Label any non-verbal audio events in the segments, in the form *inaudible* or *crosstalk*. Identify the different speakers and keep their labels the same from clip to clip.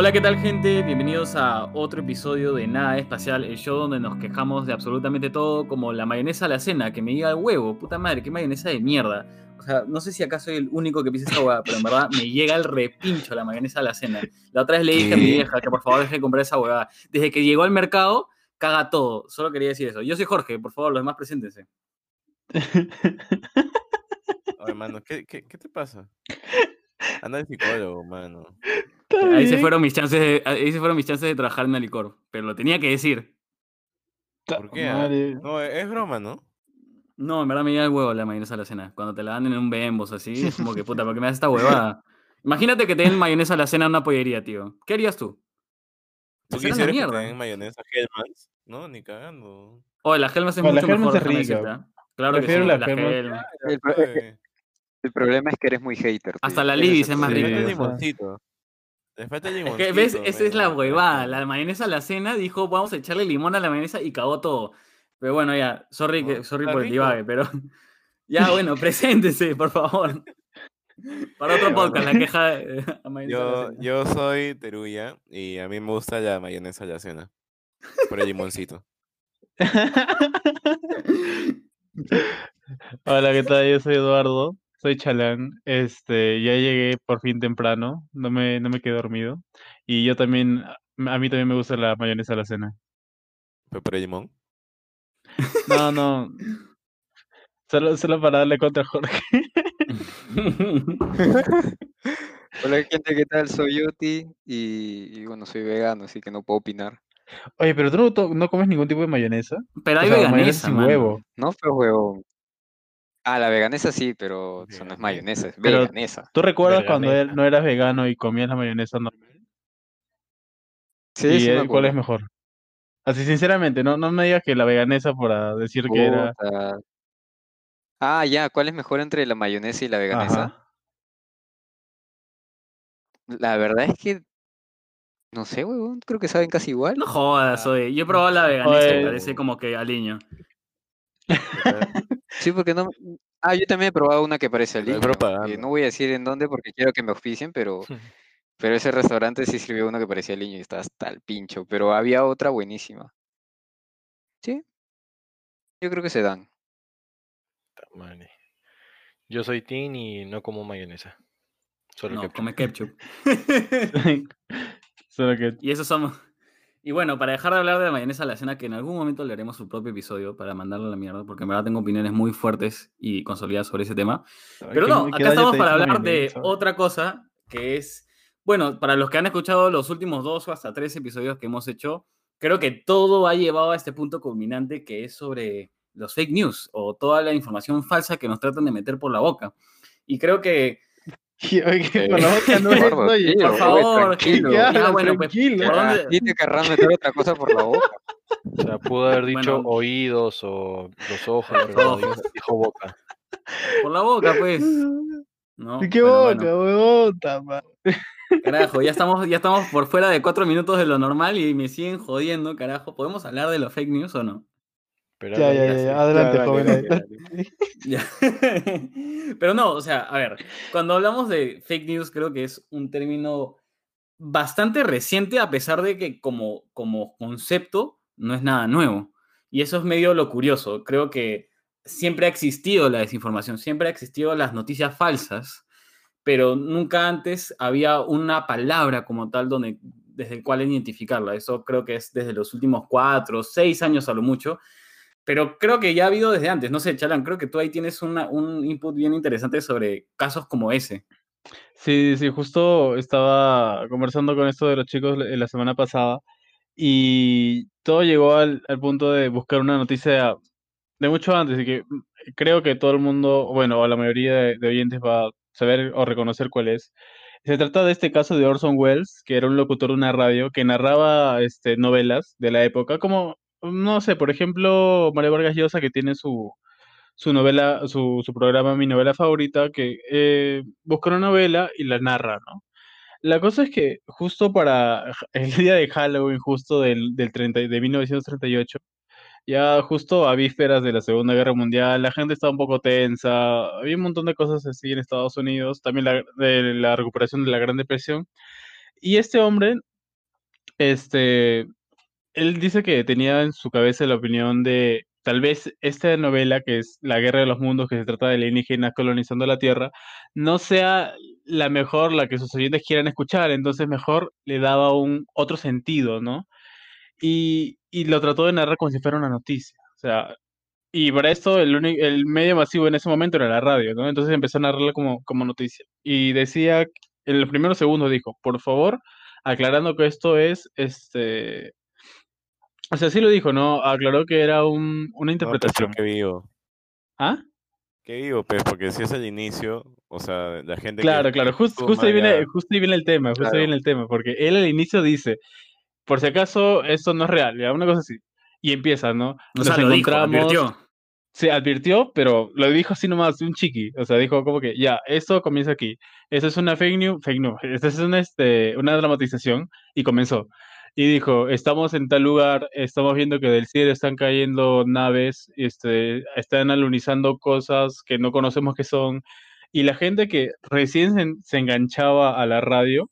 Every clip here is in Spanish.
Speaker 1: Hola, ¿qué tal gente? Bienvenidos a otro episodio de Nada Espacial, el show donde nos quejamos de absolutamente todo, como la mayonesa a la cena, que me diga el huevo, puta madre, qué mayonesa de mierda. O sea, no sé si acá soy el único que pisa esta hueá, pero en verdad me llega el repincho la mayonesa a la cena. La otra vez le dije a mi vieja que por favor deje de comprar esa hueá. Desde que llegó al mercado, caga todo. Solo quería decir eso. Yo soy Jorge, por favor, los demás preséntense. *laughs*
Speaker 2: Oye, mano, ¿qué, qué, qué te pasa? Anda de psicólogo, mano.
Speaker 1: Ahí se, fueron mis chances de, ahí se fueron mis chances de trabajar en Alicor, pero lo tenía que decir.
Speaker 2: ¿Por qué? ah? No, es broma, ¿no?
Speaker 1: No, en verdad me llega el huevo la mayonesa a la cena. Cuando te la dan en un bembos así, es como que puta, ¿por qué me das esta *laughs* huevada? Imagínate que te den mayonesa a la cena en una pollería, tío. ¿Qué harías tú?
Speaker 2: ¿Tú quisieras que te
Speaker 1: mierda.
Speaker 2: den mayonesa Hellmann's? No, ni cagando.
Speaker 1: Oye, la Hellmann's es
Speaker 3: No, la
Speaker 1: mucho
Speaker 3: Hellmann's
Speaker 1: mejor.
Speaker 3: es rica.
Speaker 1: ¿ah? Claro que sí,
Speaker 3: Prefiero la
Speaker 1: la.
Speaker 4: El,
Speaker 2: Oye,
Speaker 4: el problema es que eres muy hater.
Speaker 1: Hasta la Libis es más rica.
Speaker 2: Limoncito. Le falta
Speaker 1: Es
Speaker 2: limoncito.
Speaker 1: que, ¿ves? Esa es la huevada. La mayonesa a la cena dijo, vamos a echarle limón a la mayonesa y cagó todo. Pero bueno, ya, sorry, que, sorry por el divague, pero *laughs* ya, bueno, *laughs* preséntese, por favor. Para otro podcast,
Speaker 2: bueno.
Speaker 1: la queja *laughs* a mayonesa a la
Speaker 2: Yo,
Speaker 1: cena.
Speaker 2: yo soy Teruya y a mí me gusta la mayonesa a la cena. Por el limoncito.
Speaker 3: Hola, ¿qué tal? Yo soy Eduardo, soy Chalán. Este, ya llegué por fin temprano, no me, no me quedé dormido. Y yo también, a a mí también me gusta la mayonesa a la cena.
Speaker 2: ¿Pero limón?
Speaker 3: No, no, solo, solo para darle contra a Jorge. *laughs*
Speaker 4: Hola gente, ¿qué tal? Soy Yoti y, y bueno, soy vegano, así que no puedo opinar.
Speaker 3: Oye, pero tú no, comes ningún tipo de mayonesa.
Speaker 1: Pero
Speaker 3: O
Speaker 1: hay
Speaker 3: sea, mayonesa sin
Speaker 1: mano.
Speaker 3: huevo.
Speaker 4: No, pero huevo. Ah, la veganesa sí, pero eso no es
Speaker 2: Veganesa.
Speaker 4: mayonesa, es
Speaker 3: Pero-
Speaker 4: veganesa.
Speaker 3: ¿Tú recuerdas cuando él no eras vegano y comías la mayonesa normal?
Speaker 4: Sí,
Speaker 3: ¿Y
Speaker 4: sí me
Speaker 3: cuál es mejor? Así, sinceramente, no, no me digas que la veganesa para decir que era...
Speaker 4: Puta. Ah, ya, ¿cuál es mejor entre la mayonesa y la veganesa?
Speaker 3: Ajá.
Speaker 4: La verdad es que no sé, huevón, creo que saben casi igual.
Speaker 1: No jodas, oye. Yo he probado la veganesa y
Speaker 3: Oye.
Speaker 1: parece como que aliño.
Speaker 4: Sí, porque no. Ah, yo también he probado una que parece aliño. eh, no voy a decir en dónde porque quiero que me oficien, pero, *laughs* pero ese restaurante sí sirvió una que parecía aliño y estaba hasta el pincho. Pero había otra buenísima. Sí. Yo creo que se dan.
Speaker 5: Yo soy Tin y no como mayonesa. Solo
Speaker 1: No,
Speaker 5: ketchup.
Speaker 1: come ketchup. *laughs* *laughs*
Speaker 3: Solo que...
Speaker 1: Y eso somos. Y bueno, para dejar de hablar de la mayonesa a la cena, que en algún momento le haremos su propio episodio para mandarle a la mierda, porque en verdad tengo opiniones muy fuertes y consolidadas sobre ese tema. Pero
Speaker 3: ¿qué-
Speaker 1: no, acá estamos para hablar de otra cosa, que es, bueno, para los que han escuchado los últimos dos o hasta tres episodios que hemos hecho, creo que todo ha llevado a este punto culminante que es sobre los fake news o toda la información falsa que nos tratan de meter por la boca. Y creo que,
Speaker 2: Eh, *laughs*
Speaker 3: por no
Speaker 1: favor,
Speaker 4: tranquilo.
Speaker 1: Bueno, pues,
Speaker 3: Tranquilo.
Speaker 1: ¿por
Speaker 4: Ah,
Speaker 1: dónde-
Speaker 4: a ti te querrán meter otra cosa por la boca.
Speaker 5: O sea, pudo haber dicho
Speaker 1: Bueno.
Speaker 5: oídos o los ojos, pero dijo, dijo boca.
Speaker 1: por la boca, pues. ¿no?
Speaker 3: ¿Qué boca,
Speaker 1: bueno. Carajo, ya estamos, ya estamos por fuera de cuatro minutos de lo normal y me siguen jodiendo, carajo. ¿Podemos hablar de los fake news o no?
Speaker 5: Pero
Speaker 3: Ya, ya, ya, ya. Adelante,
Speaker 2: Ya, dale,
Speaker 3: joven.
Speaker 2: dale,
Speaker 3: adelante. *laughs*
Speaker 1: Ya. *laughs* Pero no, o sea, a ver, cuando hablamos de fake news creo que es un término bastante reciente a pesar de que como, como concepto no es nada nuevo. Y eso es medio lo curioso. Creo que siempre ha existido la desinformación, siempre ha existido las noticias falsas, pero nunca antes había una palabra como tal donde, desde el cual identificarla. Eso creo que es desde los últimos cuatro, seis años a lo mucho. Pero creo que ya ha habido desde antes. No sé, Chalan, creo que tú ahí tienes una- un input bien interesante sobre casos como ese.
Speaker 3: Sí, sí, justo estaba conversando con esto de los chicos la semana pasada y todo llegó al, punto de buscar una noticia de mucho antes y que mm, creo que todo el mundo, bueno, la mayoría de, de oyentes va a saber o reconocer cuál es. Se trata de este caso de Orson Welles, que era un locutor de una radio que narraba este, novelas de la época, como, no sé, por ejemplo, Mario Vargas Llosa, que tiene su, su novela, su, su programa Mi novela favorita, que eh, busca una novela y la narra, ¿no? La cosa es que justo para *laughs* el día de Halloween, justo del, del 30, de 1938, ya justo a vísperas de la Segunda Guerra Mundial, la gente estaba un poco tensa, había un montón de cosas así en Estados Unidos, también la, de la recuperación de la Gran Depresión, Y este hombre, este, él dice que tenía en su cabeza la opinión de tal vez esta novela, que es La Guerra de los Mundos, que se trata de alienígenas colonizando la Tierra, no sea la mejor, la que sus oyentes quieran escuchar, entonces mejor le daba un otro sentido, ¿no? Y, y lo trató de narrar como si fuera una noticia. O sea, y para esto el, el medio masivo en ese momento era la radio, ¿no? Entonces empezó a narrarla como, como noticia. Y decía, en los primeros segundos dijo, por favor, aclarando que esto es, este, o sea, sí lo dijo, ¿no? Aclaró que era un, una
Speaker 2: No, pues, pero
Speaker 3: interpretación.
Speaker 2: qué vivo.
Speaker 3: ¿Ah?
Speaker 2: Qué vivo, pues, porque si es el inicio, o sea, la gente que
Speaker 3: Claro, claro, jus-
Speaker 2: suma
Speaker 3: justo ahí viene, justo ahí viene el tema, justo ahí viene el tema, porque él al inicio dice, por si acaso esto no es real, ya, una cosa así. Y empieza, ¿no?
Speaker 1: O
Speaker 3: Nos
Speaker 1: lo dijo,
Speaker 3: encontramos,
Speaker 1: advirtió.
Speaker 3: se advirtió, pero lo dijo así nomás, un chiqui. O sea, dijo como que, ya, esto comienza aquí. Esto es una fake news, fake news. *laughs* Esto es una, este, una dramatización. Y comenzó. Y dijo, estamos en tal lugar, estamos viendo que del cielo están cayendo naves, este, están alunizando cosas que no conocemos qué son. Y la gente que recién se, se enganchaba a la radio,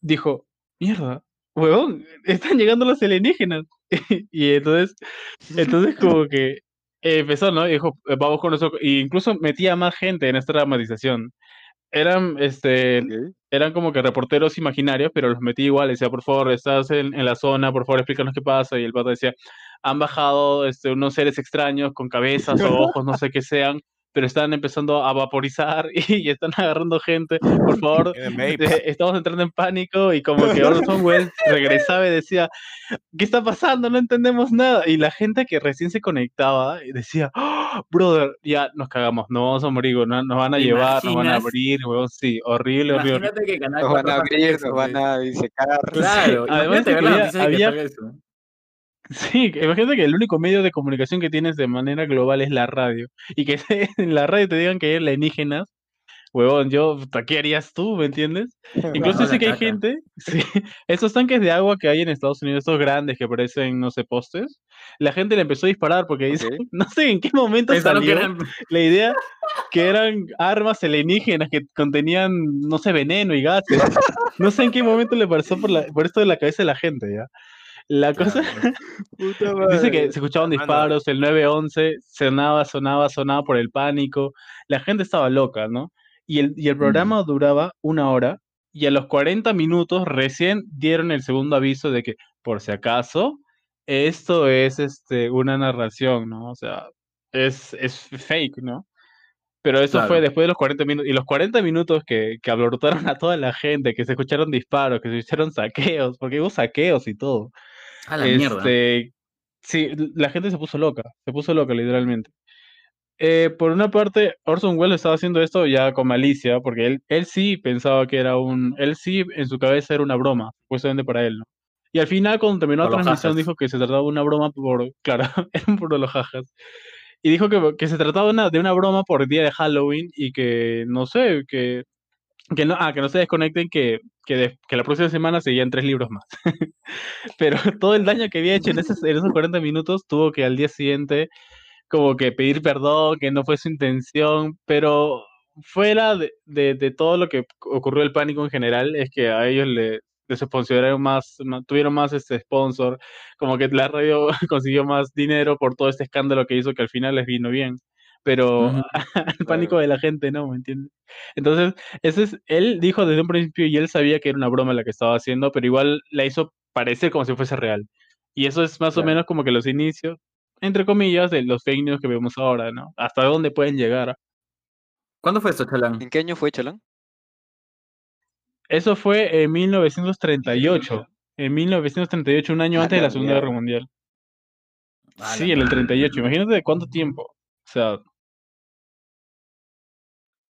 Speaker 3: dijo, mierda, huevón, están llegando los alienígenas. *laughs* y entonces, entonces como que empezó, ¿no? Y dijo, "Eh, vamos con eso. Y incluso metía más gente en esta dramatización. Eran, este,
Speaker 4: Ok.
Speaker 3: Eran como que reporteros imaginarios, pero los metí igual. Decía, por favor, estás en, en la zona, por favor, explícanos qué pasa. Y el pato decía, han bajado este, unos seres extraños con cabezas o *laughs* ojos, no sé qué sean, pero están empezando a vaporizar *laughs* y, están agarrando gente. Por favor, *laughs* eh, estamos entrando en pánico. Y como que Orson Welles regresaba y decía, ¿qué está pasando? No entendemos nada. Y la gente que recién se conectaba y decía, "Oh, brother, ya nos cagamos, nos vamos a morir, no- nos van a
Speaker 1: ¿Te
Speaker 3: llevar, nos van a abrir, weón, sí, horrible, horrible.
Speaker 1: Imagínate que Canal
Speaker 4: Nos van
Speaker 1: 4
Speaker 4: a abrir, nos van a disecar.
Speaker 1: Claro,
Speaker 3: Además había- había-
Speaker 1: salga eso.
Speaker 3: Sí, imagínate que el único medio de comunicación que tienes de manera global es la radio. Y que *laughs* en la radio te digan que hay alienígenas, huevón, yo, puta, ¿qué harías tú, me entiendes? *laughs* Incluso
Speaker 1: la
Speaker 3: que hay
Speaker 1: caca.
Speaker 3: gente, *laughs* sí, esos tanques de agua que hay en Estados Unidos, estos grandes que parecen, no sé, postes, la gente le empezó a disparar porque dice, no sé en qué momento
Speaker 1: Pensaron que
Speaker 3: salió
Speaker 1: eran
Speaker 3: la idea que eran armas alienígenas que contenían, no sé, veneno y gases. No sé en qué momento le pasó por, la, por esto de la cabeza de la gente, ¿ya? La cosa, *laughs*
Speaker 4: Puta *laughs*
Speaker 3: Dice que se escuchaban disparos, el 911 sonaba, sonaba, sonaba por el pánico. La gente estaba loca, ¿no? Y el, y el programa duraba una hora y a los 40 minutos recién dieron el segundo aviso de que, por si acaso, esto es este, una narración, ¿no? O sea, es, es fake, ¿no? Pero eso fue después de los 40 minutos. Y los 40 minutos que, que a toda la gente, que se escucharon disparos, que se escucharon saqueos, porque hubo saqueos y todo.
Speaker 1: A la mierda.
Speaker 3: Este, sí, la gente se puso loca, se puso loca literalmente. Eh, por una parte, Orson Welles estaba haciendo esto ya con malicia, porque él, él sí pensaba que era un, él sí en su cabeza era una broma, supuestamente para él, ¿no? Y al final, cuando terminó la
Speaker 1: Por
Speaker 3: transmisión, dijo que se trataba de una broma por, *laughs* claro, eran por los jajas. Y dijo que, que se trataba de una, de una broma por el día de Halloween y que, no sé, que, que no, ah, que no se desconecten, que, que, la próxima semana seguían tres libros más. *laughs* Pero todo el daño que había hecho en esos, en esos 40 minutos tuvo que al día siguiente como que pedir perdón, que no fue su intención, pero fuera de, de, de todo lo que ocurrió el pánico en general, es que a ellos le, les sponsorizaron más, tuvieron más este sponsor, como que la radio *laughs* consiguió más dinero por todo este escándalo que hizo que al final les vino bien. Pero el *laughs* pánico de la gente no, ¿me entiendes? Entonces, ese es, él dijo desde un principio y él sabía que era una broma la que estaba haciendo, pero igual la hizo parecer como si fuese real. Y eso es más o menos como que los inicios, entre comillas, de los fake news que vemos ahora, ¿no? Hasta dónde pueden llegar.
Speaker 1: ¿Cuándo fue esto, Chalán?
Speaker 4: ¿En qué año fue, Chalán?
Speaker 3: Eso fue en 1938. En 1938, un año
Speaker 4: A
Speaker 3: antes de
Speaker 4: la
Speaker 3: Segunda Guerra. Mundial. Sí, en el
Speaker 1: madre.
Speaker 3: 38. Imagínate de cuánto tiempo. O sea,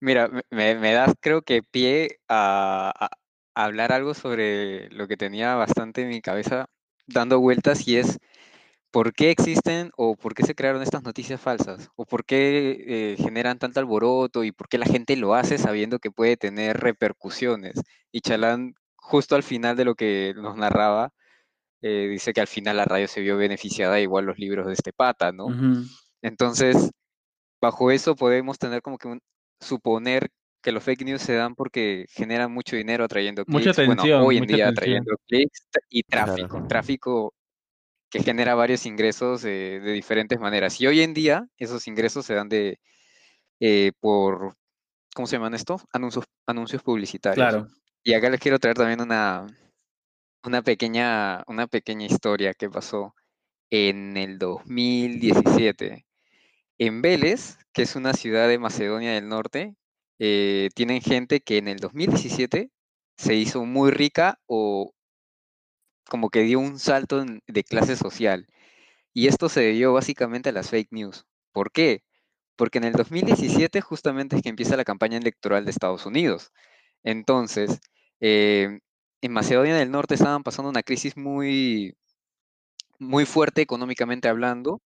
Speaker 4: Mira, me- das creo que pie a, a- a hablar algo sobre lo que tenía bastante en mi cabeza dando vueltas y es por qué existen o por qué se crearon estas noticias falsas o por qué eh, generan tanto alboroto y por qué la gente lo hace sabiendo que puede tener repercusiones. Y Chalán, justo al final de lo que nos narraba, eh, dice que al final la radio se vio beneficiada igual los libros de este pata, ¿no? Entonces, bajo eso podemos tener como que un, suponer que los fake news se dan porque generan mucho dinero atrayendo clics.
Speaker 3: Mucha
Speaker 4: bueno,
Speaker 3: atención,
Speaker 4: hoy en
Speaker 3: mucha
Speaker 4: día
Speaker 3: atención.
Speaker 4: atrayendo clics y
Speaker 2: Claro.
Speaker 4: tráfico. Tráfico que genera varios ingresos eh, de diferentes maneras. Y hoy en día esos ingresos se dan de eh, por, ¿cómo se llaman esto? Anuncios, anuncios publicitarios.
Speaker 1: Claro.
Speaker 4: Y acá les quiero traer también una, una, pequeña, una pequeña historia que pasó en el 2017. En Vélez, que es una ciudad de Macedonia del Norte, eh, tienen gente que en el 2017 se hizo muy rica o como que dio un salto de clase social. Y esto se debió básicamente a las fake news. ¿Por qué? Porque en el 2017 justamente es que empieza la campaña electoral de Estados Unidos. Entonces, eh, en Macedonia del Norte estaban pasando una crisis muy, muy fuerte económicamente hablando,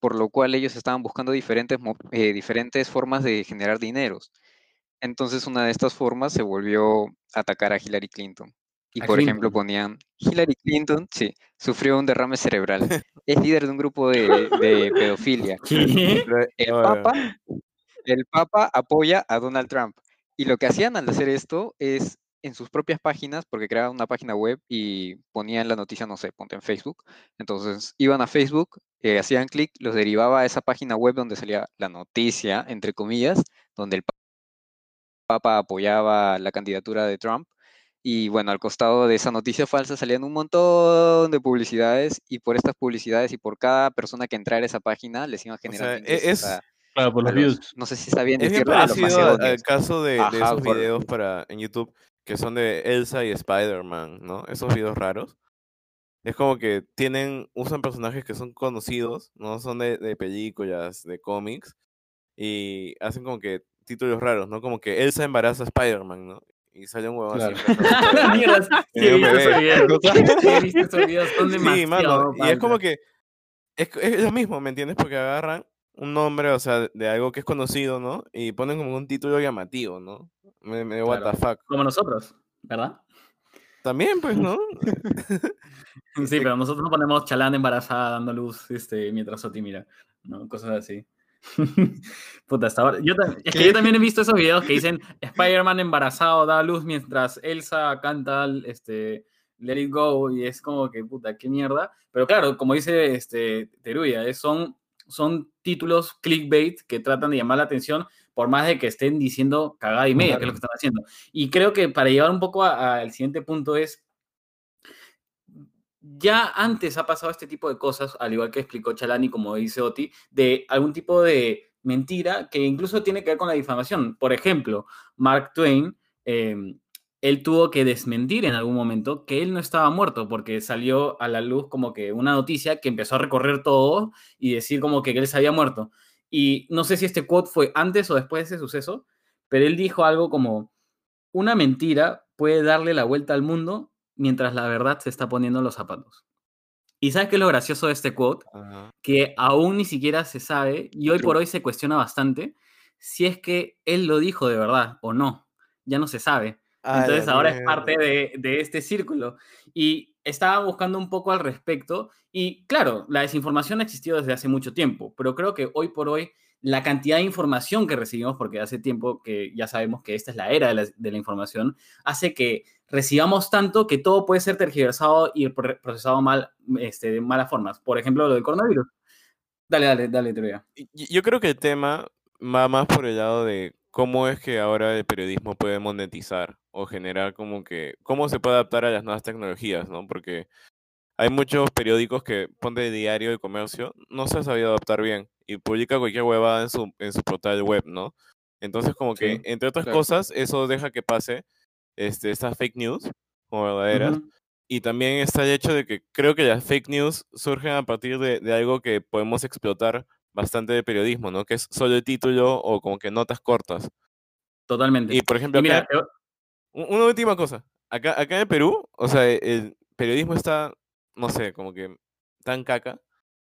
Speaker 4: por lo cual ellos estaban buscando diferentes, eh, diferentes formas de generar dineros. Entonces, una de estas formas se volvió atacar a Hillary Clinton. Y, por ejemplo, ponían, Hillary Clinton, sí, sufrió un derrame cerebral. *laughs* Es líder de un grupo de, de pedofilia. *laughs*
Speaker 1: ¿Qué?
Speaker 4: El Papa, el Papa apoya a Donald Trump. Y lo que hacían al hacer esto es en sus propias páginas, porque creaban una página web y ponían la noticia, no sé, ponte en Facebook. Entonces iban a Facebook, eh, hacían clic, los derivaba a esa página web donde salía la noticia, entre comillas, donde el pa- Papa apoyaba la candidatura de Trump. Y bueno, al costado de esa noticia falsa salían un montón de publicidades y por estas publicidades y por cada persona que entrara a esa página les iban
Speaker 2: o sea, e- es,
Speaker 4: a-
Speaker 3: Claro, por
Speaker 4: a
Speaker 3: los
Speaker 4: los-
Speaker 3: views.
Speaker 4: no sé si está bien
Speaker 2: es
Speaker 4: decirlo, a los
Speaker 2: parecido a- al caso de, de
Speaker 4: Ajá,
Speaker 2: esos
Speaker 4: por-
Speaker 2: videos para, en YouTube que son de Elsa y Spider-Man, ¿no? Esos videos raros. Es como que tienen, usan personajes que son conocidos, no son de, de películas, de cómics, y hacen como que títulos raros, ¿no? Como que Elsa embaraza a Spider-Man, ¿no? Y sale un huevón
Speaker 1: Claro.
Speaker 2: así. *laughs* *laughs*
Speaker 1: sí
Speaker 2: mano, y es como que es, es lo mismo, ¿me entiendes? Porque agarran un nombre, o sea, de algo que es conocido, ¿no? Y ponen como un título llamativo, ¿no? Me, me what
Speaker 1: Claro.
Speaker 2: the fuck.
Speaker 1: Como nosotros, ¿verdad?
Speaker 2: También, pues, ¿no? *laughs*
Speaker 1: Sí, pero nosotros no ponemos chalán embarazada dando luz este, mientras Oti mira, ¿no? Cosas así. *laughs* Puta, hasta ahora. Yo, es que yo también he visto esos videos que dicen Spider-Man embarazado da luz mientras Elsa canta este, Let It Go y es como que, puta, qué mierda. Pero claro, como dice este, Teruya, son, son títulos clickbait que tratan de llamar la atención por más de que estén diciendo cagada y media, que es lo que están haciendo. Y creo que para llevar un poco al siguiente punto es ya antes ha pasado este tipo de cosas, al igual que explicó Chalani, como dice Oti, de algún tipo de mentira que incluso tiene que ver con la difamación. Por ejemplo, Mark Twain, eh, él tuvo que desmentir en algún momento que él no estaba muerto porque salió a la luz como que una noticia que empezó a recorrer todo y decir como que él se había muerto. Y no sé si este quote fue antes o después de ese suceso, pero él dijo algo como, una mentira puede darle la vuelta al mundo mientras la verdad se está poniendo en los zapatos. ¿Y sabes qué es lo gracioso de este quote? Que aún ni siquiera se sabe, y hoy por hoy se cuestiona bastante, si es que él lo dijo de verdad o no. Ya no se sabe.
Speaker 2: A la
Speaker 1: Entonces ahora es parte de, de este círculo. Y estaba buscando un poco al respecto. Y claro, la desinformación ha existido desde hace mucho tiempo, pero creo que hoy por hoy la cantidad de información que recibimos, porque hace tiempo que ya sabemos que esta es la era de la, de la información, hace que recibamos tanto que todo puede ser tergiversado y pro- procesado mal, este, de malas formas. Por ejemplo, lo del coronavirus. Dale, dale, dale,
Speaker 2: y- Yo creo que el tema va más por el lado de cómo es que ahora el periodismo puede monetizar o generar como que, cómo se puede adaptar a las nuevas tecnologías, ¿no? Porque hay muchos periódicos que, ponte el diario de comercio, no se ha sabido adaptar bien y publica cualquier huevada en su, en su portal web, ¿no? Entonces como que,
Speaker 1: Sí,
Speaker 2: entre otras
Speaker 4: claro.
Speaker 2: cosas, eso deja que pase este, estas fake news como verdaderas.
Speaker 1: Ujú.
Speaker 2: Y también está el hecho de que creo que las fake news surgen a partir de, de algo que podemos explotar bastante de periodismo, ¿no? Que es solo el título o como que notas cortas.
Speaker 1: Totalmente.
Speaker 2: Y por ejemplo,
Speaker 1: Y mira,
Speaker 2: acá-
Speaker 1: eh,
Speaker 2: u- una última cosa. Acá, acá en Perú, o sea, e- el periodismo está, no sé, como que tan caca,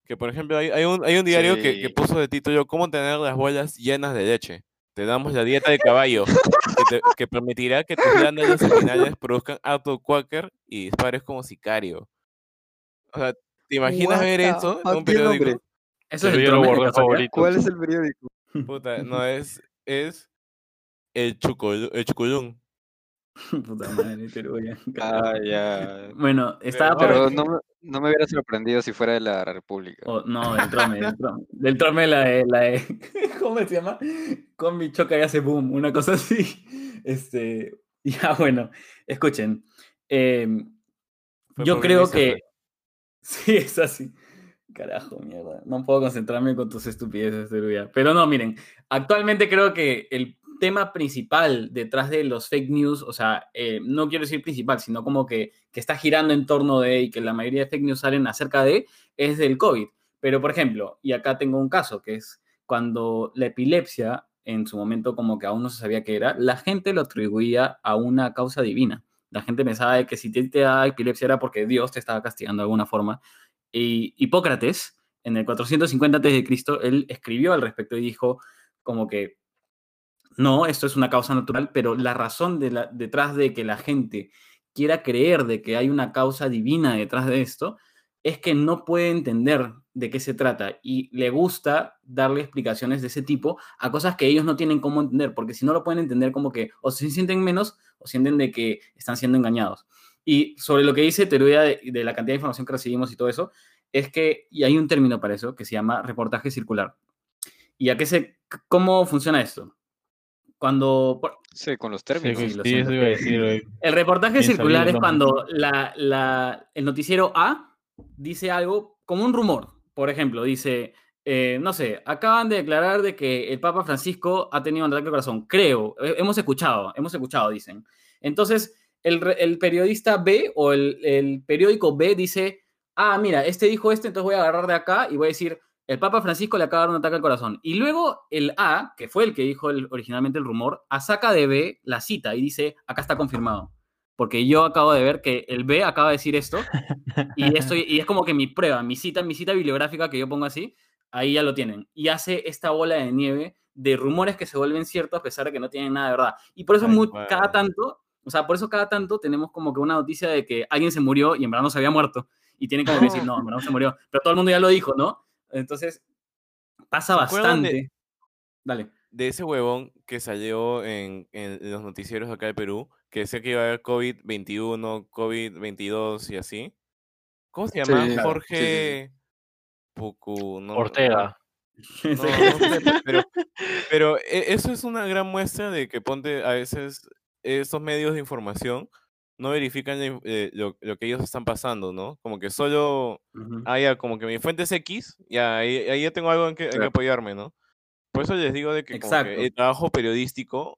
Speaker 2: que por ejemplo hay, hay un, hay un diario que, que
Speaker 4: Sí.
Speaker 2: puso de título ¿Cómo tener las bolas llenas de leche? Te damos la dieta de caballo, que, te- que permitirá que tus glándulas seminales produzcan auto quaker y dispares como sicario. O sea, ¿te imaginas
Speaker 4: What
Speaker 2: ver eso en un periódico?
Speaker 1: Eso es
Speaker 5: Pero
Speaker 1: el ¿casualidad?
Speaker 5: favorito.
Speaker 4: ¿Cuál es el periódico?
Speaker 2: Puta, *laughs* no es, es el, chuco, el chuculún. *laughs*
Speaker 1: Puta madre, Teruya.
Speaker 4: Ah, ya. *laughs*
Speaker 1: Bueno, estaba por-
Speaker 4: Pero no, me- no me hubiera sorprendido si fuera de la República.
Speaker 1: Oh, no, del trome, del trome. Del trome la de, la de- ¿Cómo se llama? Con mi choca y hace boom, una cosa así. Este, ya bueno, escuchen. em, yo
Speaker 2: por
Speaker 1: creo que. Sí, es así. Carajo, mierda. No puedo concentrarme con tus estupideces, Teruya. Pero no, miren, actualmente creo que el tema principal detrás de los fake news, o sea, eh, no quiero decir principal, sino como que, que está girando en torno de y que la mayoría de fake news salen acerca de, es del COVID. Pero, por ejemplo, y acá tengo un caso, que es cuando la epilepsia, en su momento como que aún no se sabía qué era, la gente lo atribuía a una causa divina. La gente pensaba de que si te, te da epilepsia era porque Dios te estaba castigando de alguna forma. Y Hipócrates, en el 450 a.C., él escribió al respecto y dijo como que no, esto es una causa natural, pero la razón de la- detrás de que la gente quiera creer de que hay una causa divina detrás de esto es que no puede entender de qué se trata y le gusta darle explicaciones de ese tipo a cosas que ellos no tienen cómo entender, porque si no lo pueden entender como que o se sienten menos o sienten de que están siendo engañados. Y sobre lo que dice Teruya de, de la cantidad de información que recibimos y todo eso, es que, y hay un término para eso, que se llama reportaje circular. ¿Y a qué se, cómo funciona esto? Cuando, por-
Speaker 4: Sí, con los
Speaker 3: Sí,
Speaker 4: términos.
Speaker 1: sí,
Speaker 3: sí,
Speaker 1: lo
Speaker 3: eso
Speaker 1: siento.
Speaker 3: iba a decir,
Speaker 1: el reportaje circular es cuando la, la- el noticiero A dice algo como un rumor. Por ejemplo, dice, eh, no sé, acaban de declarar de que el Papa Francisco ha tenido un ataque al corazón. Creo, hemos escuchado, hemos escuchado, dicen. Entonces, el, periodista B o el, el periódico B dice, ah, mira, este dijo esto, entonces voy a agarrar de acá y voy a decir, el Papa Francisco le acaba de dar un ataque al corazón. Y luego el A, que fue el que dijo el- originalmente el rumor, saca de B la cita y dice, acá está confirmado. Porque yo acabo de ver que el B acaba de decir esto y, *laughs* esto, y es como que mi prueba, mi cita, mi cita bibliográfica que yo pongo así, ahí ya lo tienen. Y hace esta bola de nieve de rumores que se vuelven ciertos a pesar de que no tienen nada de verdad. Y por eso muy-
Speaker 2: cual.
Speaker 1: cada tanto, o sea, por eso cada tanto tenemos como que una noticia de que alguien se murió y en verdad no se había muerto. Y tienen como que decir, no, en verdad no se murió. *laughs* Pero todo el mundo ya lo dijo, ¿no? Entonces, pasa
Speaker 2: ¿Se acuerdan de-
Speaker 1: bastante. Dale.
Speaker 2: de ese huevón que salió en, en los noticieros acá de Perú, que decía que iba a haber COVID-21, COVID-22 y así. ¿Cómo se llama?
Speaker 4: Sí, claro.
Speaker 2: Jorge Pucu, no,
Speaker 5: Ortega.
Speaker 2: No, no sé, pero, pero e- eso es una gran muestra de que ponte a veces estos medios de información no verifican eh, lo, lo que ellos están pasando, ¿no? Como que solo, ah, ya, como que mi fuente es X, ya, ahí, ahí ya tengo algo en que, en que
Speaker 4: Claro.
Speaker 2: apoyarme, ¿no? Por eso les digo de que, como que
Speaker 1: Exacto.
Speaker 2: el trabajo periodístico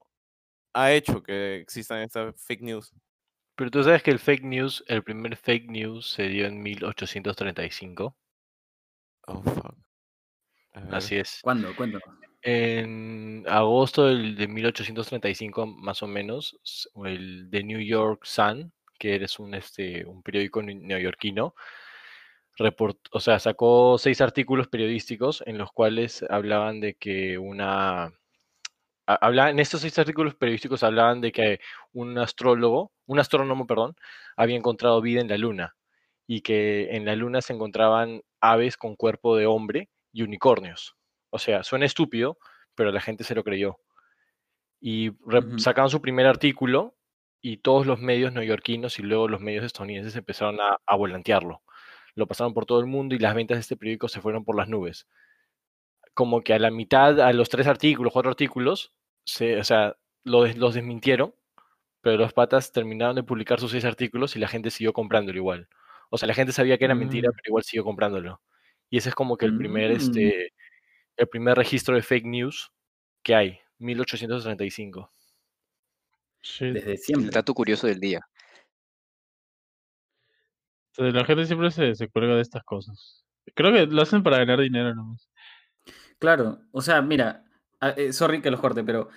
Speaker 2: ha hecho que existan estas fake news.
Speaker 5: Pero tú sabes que el fake news, el primer fake news se dio en 1835.
Speaker 2: Oh, fuck.
Speaker 5: Así es.
Speaker 1: ¿Cuándo? Cuéntanos.
Speaker 5: En agosto del- de 1835, más o menos, el The New York Sun, que eres un, este, un periódico ne- neoyorquino, report- o sea, sacó seis artículos periodísticos en los cuales hablaban de que una... ha- habla- en estos seis artículos periodísticos hablaban de que un astrólogo, un astrónomo, perdón, había encontrado vida en la luna y que en la luna se encontraban aves con cuerpo de hombre y unicornios. O sea, suena estúpido, pero la gente se lo creyó. Y
Speaker 1: Ujú.
Speaker 5: sacaron su primer artículo y todos los medios neoyorquinos y luego los medios estadounidenses empezaron a, a volantearlo. Lo pasaron por todo el mundo y las ventas de este periódico se fueron por las nubes. Como que a la mitad, a los tres artículos, cuatro artículos, se, o sea, lo des- los desmintieron, pero los patas terminaron de publicar sus seis artículos y la gente siguió comprándolo igual. O sea, la gente sabía que era mentira,
Speaker 1: Mm.
Speaker 5: pero igual siguió comprándolo. Y ese es como que el primer,
Speaker 1: Mm.
Speaker 5: este, el primer registro de fake news que hay, 1835.
Speaker 3: Shit.
Speaker 1: Desde
Speaker 4: El
Speaker 1: siempre.
Speaker 4: dato curioso del día.
Speaker 3: Entonces, la gente siempre se, se cuelga de estas cosas. Creo que lo hacen para ganar dinero nomás.
Speaker 1: Claro, o sea, mira, a- eh, sorry que los corte, pero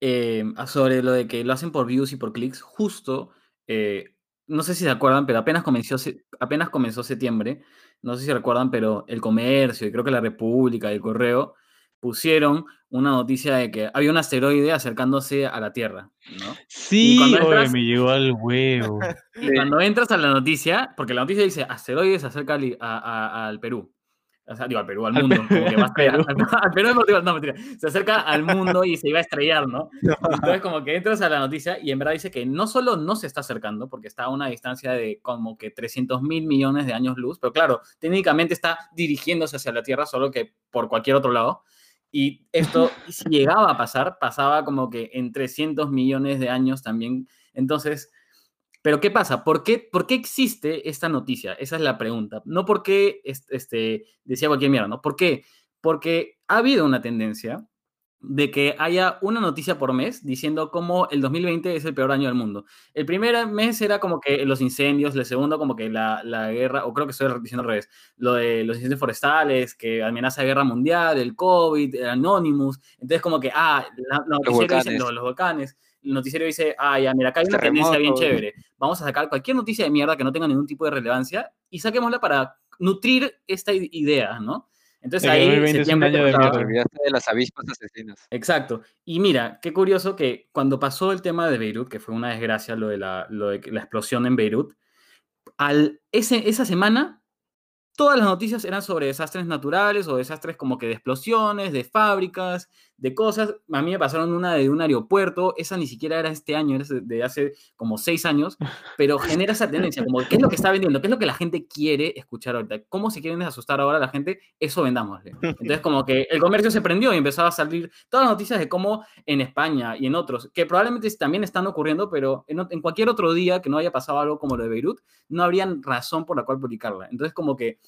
Speaker 1: eh, a- sobre lo de que lo hacen por views y por clics, justo, eh, no sé si se acuerdan, pero apenas comenzó, apenas comenzó septiembre, no sé si recuerdan, pero el comercio y creo que la República y el Correo pusieron una noticia de que había un asteroide acercándose a la Tierra, ¿no?
Speaker 3: Sí, oye, me llegó al huevo. *laughs*
Speaker 1: Y cuando entras a la noticia, porque la noticia dice asteroides se acerca al, a- a- al Perú. O sea, digo, al Perú, al mundo. Como que va a *laughs* estrellar. Al Perú, no, mentira. Se acerca al mundo y se iba a estrellar, *laughs* ¿no? Entonces, como que entras a la noticia y en verdad dice que no solo no se está acercando, porque está a una distancia de como que 300 mil millones de años luz, pero claro, técnicamente está dirigiéndose hacia la Tierra, solo que por cualquier otro lado. Y esto, si llegaba a pasar, pasaba como que en 300 millones de años también. Entonces, pero ¿qué pasa? ¿Por qué, ¿Por qué existe esta noticia? Esa es la pregunta. No porque este, decía cualquier mierda, ¿no? ¿Por qué? Porque ha habido una tendencia de que haya una noticia por mes diciendo cómo el 2020 es el peor año del mundo. El primer mes era como que los incendios, el segundo como que la, la guerra, o creo que estoy diciendo al revés, lo de los incendios forestales, que amenaza de guerra mundial, el COVID, el Anonymous. Entonces como que, ah, la, la
Speaker 4: Los volcanes.
Speaker 1: los, los volcanes. El noticiero dice, ah, ya, mira, acá hay una tendencia bien chévere. Vamos a sacar cualquier noticia de mierda que no tenga ningún tipo de relevancia y saquémosla para nutrir esta idea, ¿no? Entonces ahí
Speaker 3: 2020 es un año de
Speaker 4: olvidaste de las avispas asesinas.
Speaker 1: Exacto. Y mira, qué curioso que cuando pasó el tema de Beirut, que fue una desgracia lo de la, lo de la explosión en Beirut, al, ese, esa semana todas las noticias eran sobre desastres naturales o desastres como que de explosiones, de fábricas, de cosas. A mí me pasaron una de un aeropuerto, esa ni siquiera era este año, era de hace como seis años, pero *laughs* genera esa tendencia, como qué es lo que está vendiendo, qué es lo que la gente quiere escuchar ahorita, cómo se quieren asustar ahora a la gente, eso vendámosle. Entonces como que el comercio se prendió y empezaba a salir todas las noticias de cómo en España y en otros, que probablemente también están ocurriendo, pero en, en cualquier otro día que no haya pasado algo como lo de Beirut, no habrían razón por la cual publicarla. Entonces como que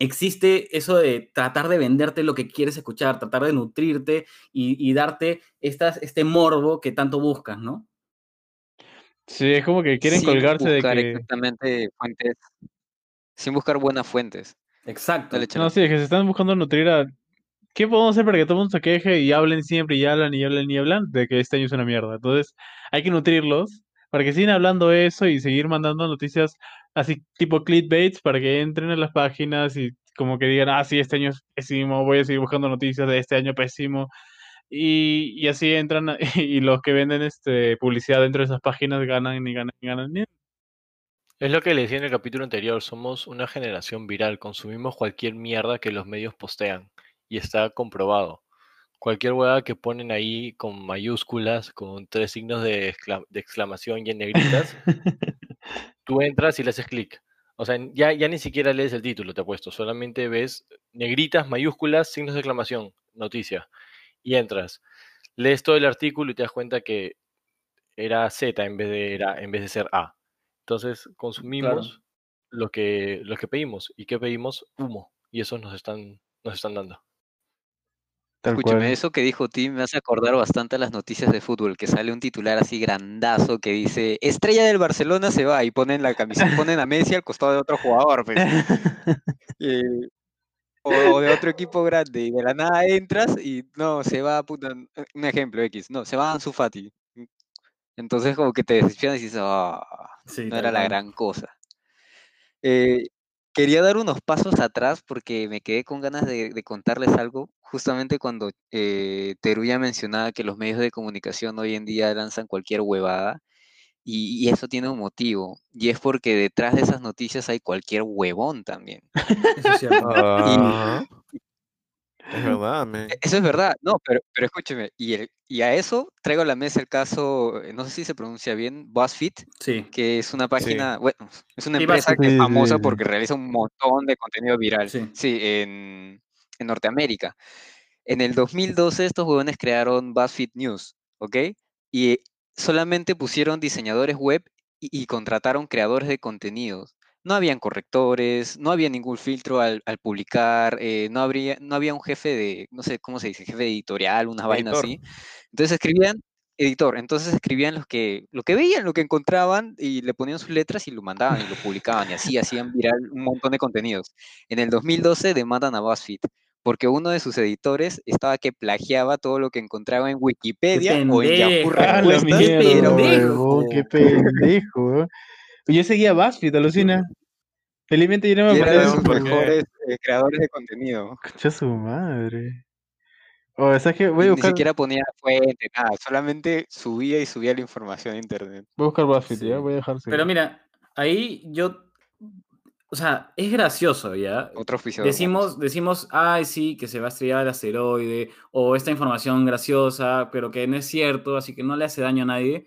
Speaker 1: existe eso de tratar de venderte lo que quieres escuchar, tratar de nutrirte y, y darte estas, este morbo que tanto buscas, ¿no?
Speaker 3: Sí, es como que quieren
Speaker 4: Sin
Speaker 3: colgarse de que...
Speaker 4: exactamente fuentes. Sin buscar buenas fuentes.
Speaker 1: Exacto.
Speaker 4: Dale.
Speaker 3: No, sí, es que se están buscando nutrir a... ¿Qué podemos hacer para que todo el mundo se queje y hablen siempre y hablan y hablan y hablan de que este año es una mierda? Entonces, hay que nutrirlos para que sigan hablando eso y seguir mandando noticias así tipo clickbaits para que entren a las páginas y como que digan, ah, sí, este año es pésimo, voy a seguir buscando noticias de este año pésimo. Y, y así entran *laughs* y los que venden este publicidad dentro de esas páginas ganan y ganan y ganan.
Speaker 5: Es lo que le decía en el capítulo anterior, somos una generación viral, consumimos cualquier mierda que los medios postean y está comprobado. Cualquier hueá que ponen ahí con mayúsculas, con tres signos de, excla- de exclamación y en negritas, *laughs* tú entras y le haces clic. O sea, ya, ya ni siquiera lees el título, te apuesto, solamente ves negritas, mayúsculas, signos de exclamación, noticia, y entras. Lees todo el artículo y te das cuenta que era Z en vez de, era, en vez de ser A. Entonces consumimos lo, que, lo que pedimos. ¿Y qué pedimos? Humo. Y eso nos están, nos están dando.
Speaker 3: Tal
Speaker 4: Escúchame,
Speaker 3: cual.
Speaker 4: eso que dijo Tim me hace acordar bastante a las noticias de fútbol, que sale un titular así grandazo que dice Estrella del Barcelona se va y ponen la camiseta, ponen a Messi al costado de otro jugador, pues. *laughs* Y- o, de otro equipo grande, y de la nada entras y no, se va, puta, eh, un ejemplo X, no, se va Ansu Fati. Entonces como que te decepcionas y dices, ah,
Speaker 1: Sí,
Speaker 4: no era la gran cosa. Eh, quería dar unos pasos atrás porque me quedé con ganas de, de contarles algo, justamente cuando eh, Teruya mencionaba que los medios de comunicación hoy en día lanzan cualquier huevada, y, y eso tiene un motivo, y es porque detrás de esas noticias hay cualquier huevón también.
Speaker 1: Eso es cierto. *laughs*
Speaker 2: Ajá. Es verdad, men.
Speaker 4: E- Eso es verdad, no, pero, pero escúcheme, y, el- y a eso traigo a la mesa el caso, eh, no sé si se pronuncia bien, BuzzFeed,
Speaker 1: Sí.
Speaker 4: que es una página, bueno, es una empresa que es famosa porque realiza un montón de contenido viral.
Speaker 1: Sí.
Speaker 4: Sí, en, en Norteamérica. En el 2012 estos huevones crearon BuzzFeed News, ¿ok? Y solamente pusieron diseñadores web y, y contrataron creadores de contenidos. No habían correctores, no había ningún filtro al, al publicar, eh, no, habría, no había un jefe de, no sé cómo se dice, jefe editorial, una vaina
Speaker 2: Editor.
Speaker 4: así. Entonces escribían, editor, entonces escribían los que, lo que veían, lo que encontraban y le ponían sus letras y lo mandaban y lo publicaban y así hacían *laughs* viral un montón de contenidos. En el 2012 demandan a BuzzFeed porque uno de sus editores estaba que plagiaba todo lo que encontraba en Wikipedia o en Yahoo.
Speaker 3: Ah,
Speaker 4: Respuestas.
Speaker 3: mierda,
Speaker 1: pero pendejo.
Speaker 3: qué pendejo. *laughs* Yo seguía BuzzFeed, alucina. Felizmente yo no me
Speaker 4: era
Speaker 3: acuerdo
Speaker 4: de
Speaker 3: de
Speaker 4: sus
Speaker 3: eso.
Speaker 2: ¿por qué?
Speaker 4: mejores eh, creadores de contenido.
Speaker 3: Escucha su madre. O sea que voy a
Speaker 4: ni
Speaker 3: buscar,
Speaker 4: siquiera ponía fuente, nada, solamente subía y subía la información a internet.
Speaker 3: voy a buscar BuzzFeed,
Speaker 1: Sí.
Speaker 3: ya voy a dejar seguir.
Speaker 1: Pero mira, ahí yo o sea, es gracioso, ¿ya?
Speaker 4: Otro oficio de
Speaker 1: Decimos, decimos, ay, sí, que se va a estrellar el asteroide, o esta información graciosa, pero que no es cierto, así que no le hace daño a nadie,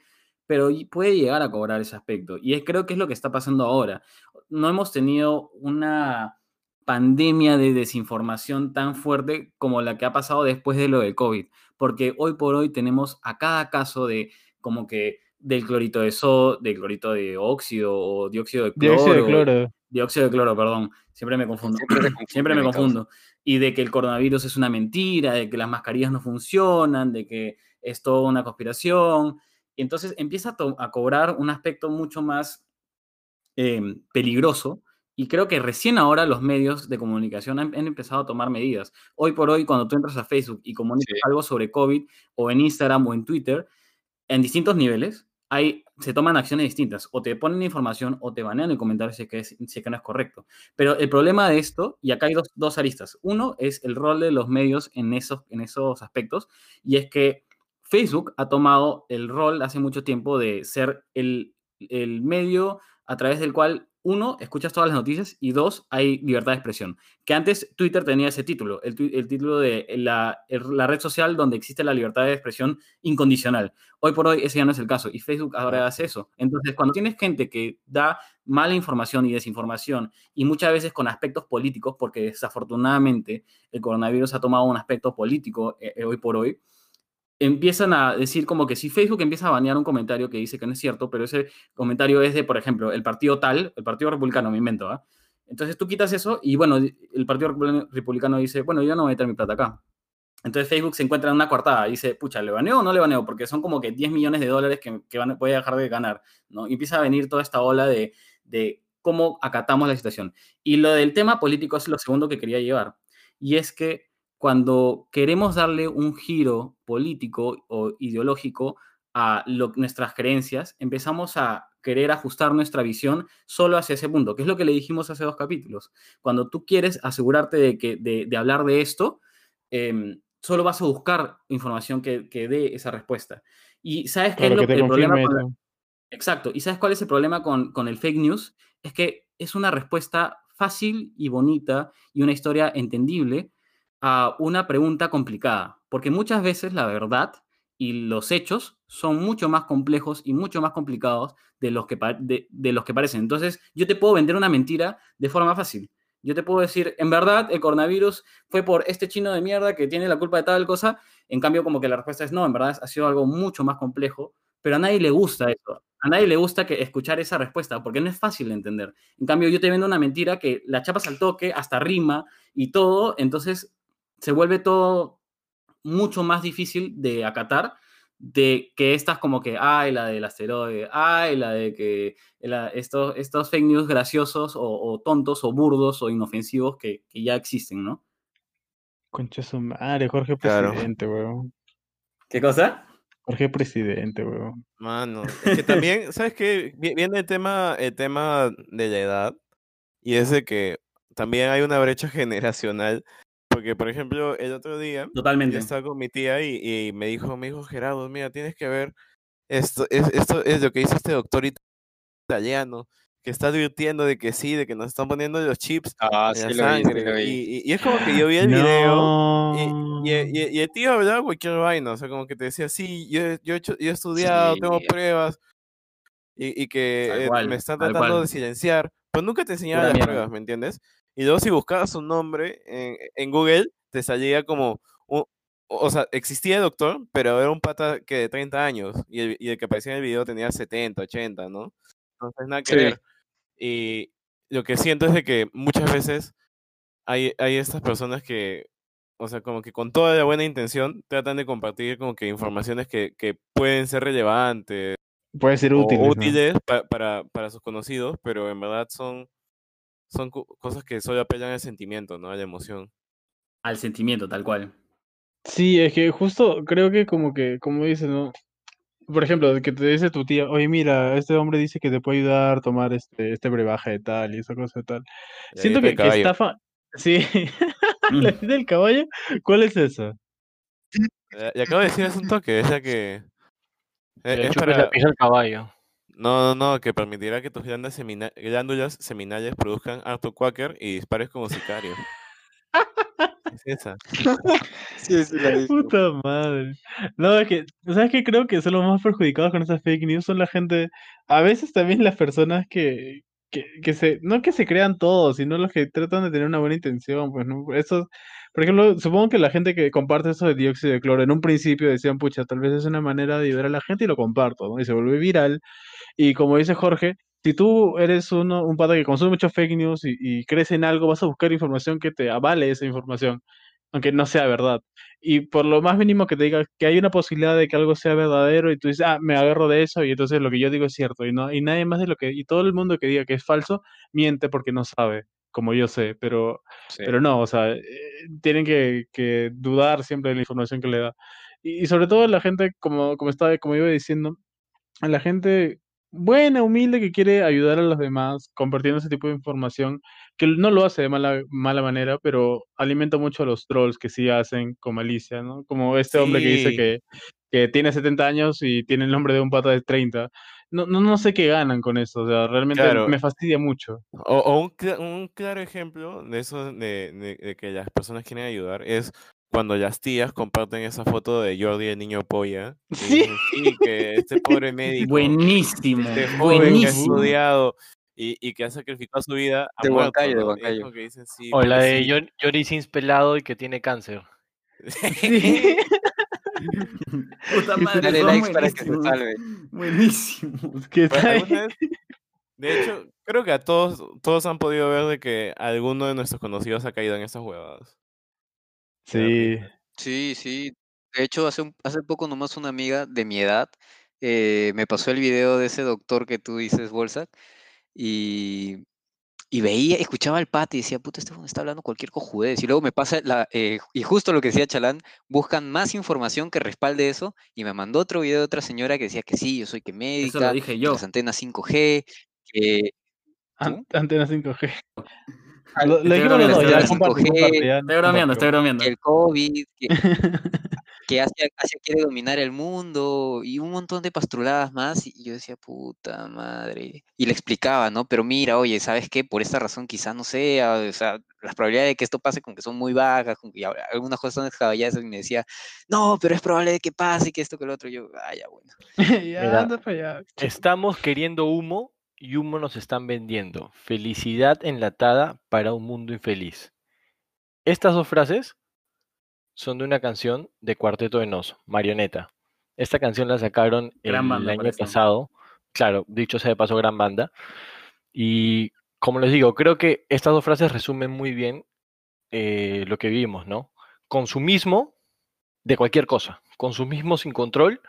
Speaker 1: pero puede llegar a cobrar ese aspecto. Y es, creo que es lo que está pasando ahora. No hemos tenido una pandemia de desinformación tan fuerte como la que ha pasado después de lo del COVID, porque hoy por hoy tenemos a cada caso de como que del clorito de sodio, del clorito de óxido o dióxido de cloro,
Speaker 3: Dióxido de cloro.
Speaker 1: dióxido de cloro, perdón, siempre me confundo,
Speaker 4: Siempre se confunde, *clears throat*
Speaker 1: siempre me confundo, y de que el coronavirus es una mentira, de que las mascarillas no funcionan, de que es toda una conspiración, y entonces empieza a, cobrar un aspecto mucho más eh, peligroso. Y creo que recién ahora los medios de comunicación han, han empezado a tomar medidas. Hoy por hoy, cuando tú entras a Facebook y comunicas
Speaker 4: Sí.
Speaker 1: algo sobre COVID, o en Instagram o en Twitter, en distintos niveles, hay, se toman acciones distintas. O te ponen información o te banean el comentario si es que, es- si es que no es correcto. Pero el problema de esto, y acá hay dos, dos aristas. Uno es el rol de los medios en esos, en esos aspectos, y es que Facebook ha tomado el rol hace mucho tiempo de ser el, el medio a través del cual, uno, escuchas todas las noticias y dos, hay libertad de expresión. Que antes Twitter tenía ese título, el, tu- el título de la, la red social donde existe la libertad de expresión incondicional. Hoy por hoy ese ya no es el caso y Facebook ahora hace eso. Entonces, cuando tienes gente que da mala información y desinformación y muchas veces con aspectos políticos, porque desafortunadamente el coronavirus ha tomado un aspecto político eh, eh, hoy por hoy, empiezan a decir como que si Facebook empieza a banear un comentario que dice que no es cierto, pero ese comentario es de, por ejemplo, el partido tal, el partido republicano, me invento, ¿ah? Entonces tú quitas eso y bueno, el partido republicano dice, bueno, yo no voy a meter mi plata acá. Entonces Facebook se encuentra en una coartada y dice, pucha, ¿le baneo o no le baneo? Porque son como que 10 millones de dólares que, que van, voy a dejar de ganar, ¿no? Y empieza a venir toda esta ola de, de cómo acatamos la situación. Y lo del tema político es lo segundo que quería llevar. Y es que cuando queremos darle un giro político o ideológico a lo- nuestras creencias, empezamos a querer ajustar nuestra visión solo hacia ese punto, que es lo que le dijimos hace dos capítulos. Cuando tú quieres asegurarte de, que, de, de hablar de esto, em, solo vas a buscar información que, que dé esa respuesta. Y ¿sabes qué
Speaker 3: Claro,
Speaker 1: es lo
Speaker 3: que
Speaker 1: el problema con la-. Exacto. ¿Y sabes cuál es el problema con, con el fake news? Es que es una respuesta fácil y bonita y una historia entendible a una pregunta complicada. Porque muchas veces la verdad y los hechos son mucho más complejos y mucho más complicados de los que, de los que parecen. Entonces, yo te puedo vender una mentira de forma fácil. Yo te puedo decir, en verdad, el coronavirus fue por este chino de mierda que tiene la culpa de tal cosa. En cambio, como que la respuesta es no, en verdad ha sido algo mucho más complejo, pero a nadie le gusta eso. A nadie le gusta que escuchar esa respuesta porque no es fácil de entender. En cambio, yo te vendo una mentira que la chapas al toque, hasta rima y todo, entonces se vuelve todo mucho más difícil de acatar de que estas como que, ay, la del asteroide, ay, la de que la- estos, estos fake news graciosos o, o tontos o burdos o inofensivos que, que ya existen, ¿no?
Speaker 3: Concha su madre, Jorge
Speaker 2: Claro.
Speaker 3: Presidente, weón.
Speaker 1: ¿Qué cosa?
Speaker 3: Jorge Presidente, weón.
Speaker 2: Mano, es que también, ¿sabes qué? Vi- Viene el tema, el tema de la edad y es de que también hay una brecha generacional. Porque, por ejemplo, el otro día yo
Speaker 1: Totalmente.
Speaker 2: estaba con mi tía y, y me dijo, me dijo Gerardo, mira, tienes que ver esto, es, esto es lo que dice este doctor it- italiano, que está advirtiendo de que sí, de que nos están poniendo los chips
Speaker 4: Ah,
Speaker 2: en
Speaker 4: sí
Speaker 2: la
Speaker 4: lo vi, sí
Speaker 2: sangre.
Speaker 4: lo vi.
Speaker 2: Y, y- y es como que yo vi el video.
Speaker 3: No.
Speaker 2: Y, y, y- y el tío hablaba cualquier vaina, o sea, como que te decía, sí, yo, he- yo, he hecho- yo he estudiado, tengo pruebas, y, y que eh, me están tratando de silenciar, pero nunca te enseñaba las pruebas, ¿me entiendes? Y luego si buscabas su nombre en, en Google, te salía como, un- o sea, existía el doctor, pero era un pata que de 30 años, y el, y el que aparecía en el video tenía 70, 80, ¿no? Entonces, nada que
Speaker 4: Sí.
Speaker 2: ver. Y lo que siento es de que muchas veces hay, hay estas personas que, o sea, como que con toda la buena intención tratan de compartir como que informaciones que, que pueden ser relevantes
Speaker 3: Puede ser
Speaker 2: o
Speaker 3: útil. ¿no?
Speaker 2: útiles pa- para, para sus conocidos, pero en verdad son, son cosas que solo apelan al sentimiento, ¿no? A la emoción.
Speaker 1: Al sentimiento, tal cual.
Speaker 3: Sí, es que justo creo que como que, como dices, ¿no? Por ejemplo, que te dice tu tía, oye, mira, este hombre dice que te puede ayudar a tomar este, este brebaje de tal y esa cosa de tal.
Speaker 2: La
Speaker 3: Siento que,
Speaker 2: del
Speaker 3: estafa. Sí, *laughs* la
Speaker 1: Mm.
Speaker 3: dieta del caballo, ¿cuál es esa?
Speaker 2: La- Le acabo de decir hace un toque, es la que...
Speaker 5: Que
Speaker 2: es, es
Speaker 5: chupes la
Speaker 2: para...
Speaker 5: pija al caballo.
Speaker 2: No, no, no, que permitirá que tus glándulas, semina- glándulas seminales produzcan quacker y dispares como sicario. Es esa. *laughs*
Speaker 4: Sí, sí, la.
Speaker 3: Puta madre. No, es que, ¿sabes qué? Creo que son los más perjudicados con esas fake news, son la gente, a veces también las personas que, que, que se, no que se crean todo, sino los que tratan de tener una buena intención, pues, ¿no? Eso, por ejemplo, supongo que la gente que comparte eso de dióxido de cloro, en un principio decían, pucha, tal vez es una manera de ayudar a la gente y lo comparto, ¿no? Y se vuelve viral. Y como dice Jorge, si tú eres uno, un pata que consume mucho fake news y, y crees en algo, vas a buscar información que te avale esa información, aunque no sea verdad. Y por lo más mínimo que te diga que hay una posibilidad de que algo sea verdadero y tú dices, ah, me agarro de eso y entonces lo que yo digo es cierto y no y nadie más de lo que y todo el mundo que diga que es falso miente porque no sabe, como yo sé, pero
Speaker 4: Sí.
Speaker 3: pero no, o sea, eh, tienen que, que dudar siempre de la información que le da. Y, y sobre todo la gente, como, como estaba, como iba diciendo, la gente buena, humilde, que quiere ayudar a los demás, compartiendo ese tipo de información, que no lo hace de mala, mala manera, pero alimenta mucho a los trolls que sí hacen con malicia, ¿no? Como este hombre que dice que, que tiene 70 años y tiene el nombre de un pata de 30. No, no, no sé qué ganan con eso, o sea, realmente
Speaker 2: Claro.
Speaker 3: me fastidia mucho.
Speaker 2: O, o un, cla- un claro ejemplo de eso, de, de- de que las personas quieren ayudar, es cuando las tías comparten esa foto de Jordi el niño polla. y
Speaker 3: Sí.
Speaker 2: dicen, sí, que este pobre *laughs* médico,
Speaker 1: Buenísimo,
Speaker 2: este joven que ha
Speaker 1: buenísimo.
Speaker 2: estudiado y, y que ha sacrificado su vida, ha
Speaker 4: De
Speaker 2: muerto,
Speaker 4: Huancayo, de.
Speaker 2: Y que dicen, sí,
Speaker 5: O la de Johnny Sins pelado y que tiene cáncer.
Speaker 3: Sí. *laughs*
Speaker 1: Puta madre,
Speaker 4: Dale likes para que se salve.
Speaker 3: Ahí.
Speaker 2: alguna vez- de hecho, creo que a todos, todos han podido ver de que alguno de nuestros conocidos ha caído en estas huevadas.
Speaker 3: Sí.
Speaker 4: Sí, sí. De hecho, hace, un- hace poco nomás una amiga de mi edad eh, me pasó el video de ese doctor que tú dices, Bolsa, y, y veía, escuchaba al pata y decía, puta, este huevón está hablando cualquier cojudez. Y luego me pasa, la, eh, y justo lo que decía Chalán, buscan más información que respalde eso, y me mandó otro video de otra señora que decía que sí, yo soy que
Speaker 1: Eso lo
Speaker 4: médica,
Speaker 1: dije
Speaker 4: que
Speaker 1: yo.
Speaker 4: las antenas 5G, que...
Speaker 3: An- Antena 5G. Lo, dijimos los dos,
Speaker 1: bromeando,
Speaker 3: ya
Speaker 1: estoy
Speaker 4: bromeando.
Speaker 1: Estoy bromeando,
Speaker 4: el COVID, que, *laughs* que Asia, Asia quiere dominar el mundo y un montón de pastruladas más. Y yo decía, puta madre. Y le explicaba, ¿no? Pero mira, oye, ¿sabes qué? Por esta razón quizás no sea, o sea, las probabilidades de que esto pase con que son muy bajas, con que y algunas cosas son descabelladas, y me decía, no, pero es probable que pase, que esto, que lo otro. Yo, ah, ya, bueno. *laughs*
Speaker 3: ya,
Speaker 5: Mira,
Speaker 3: anda para allá.
Speaker 5: Estamos queriendo humo y humo nos están vendiendo. Felicidad enlatada para un mundo infeliz. Estas dos frases son de una canción de Cuarteto de Nos, Marioneta. Esta canción la sacaron el
Speaker 1: banda,
Speaker 5: año
Speaker 1: parece.
Speaker 5: pasado. Claro, dicho sea de paso, gran banda. Y como les digo, creo que estas dos frases resumen muy bien eh, lo que vivimos, ¿no? Consumismo de cualquier cosa. Consumismo sin control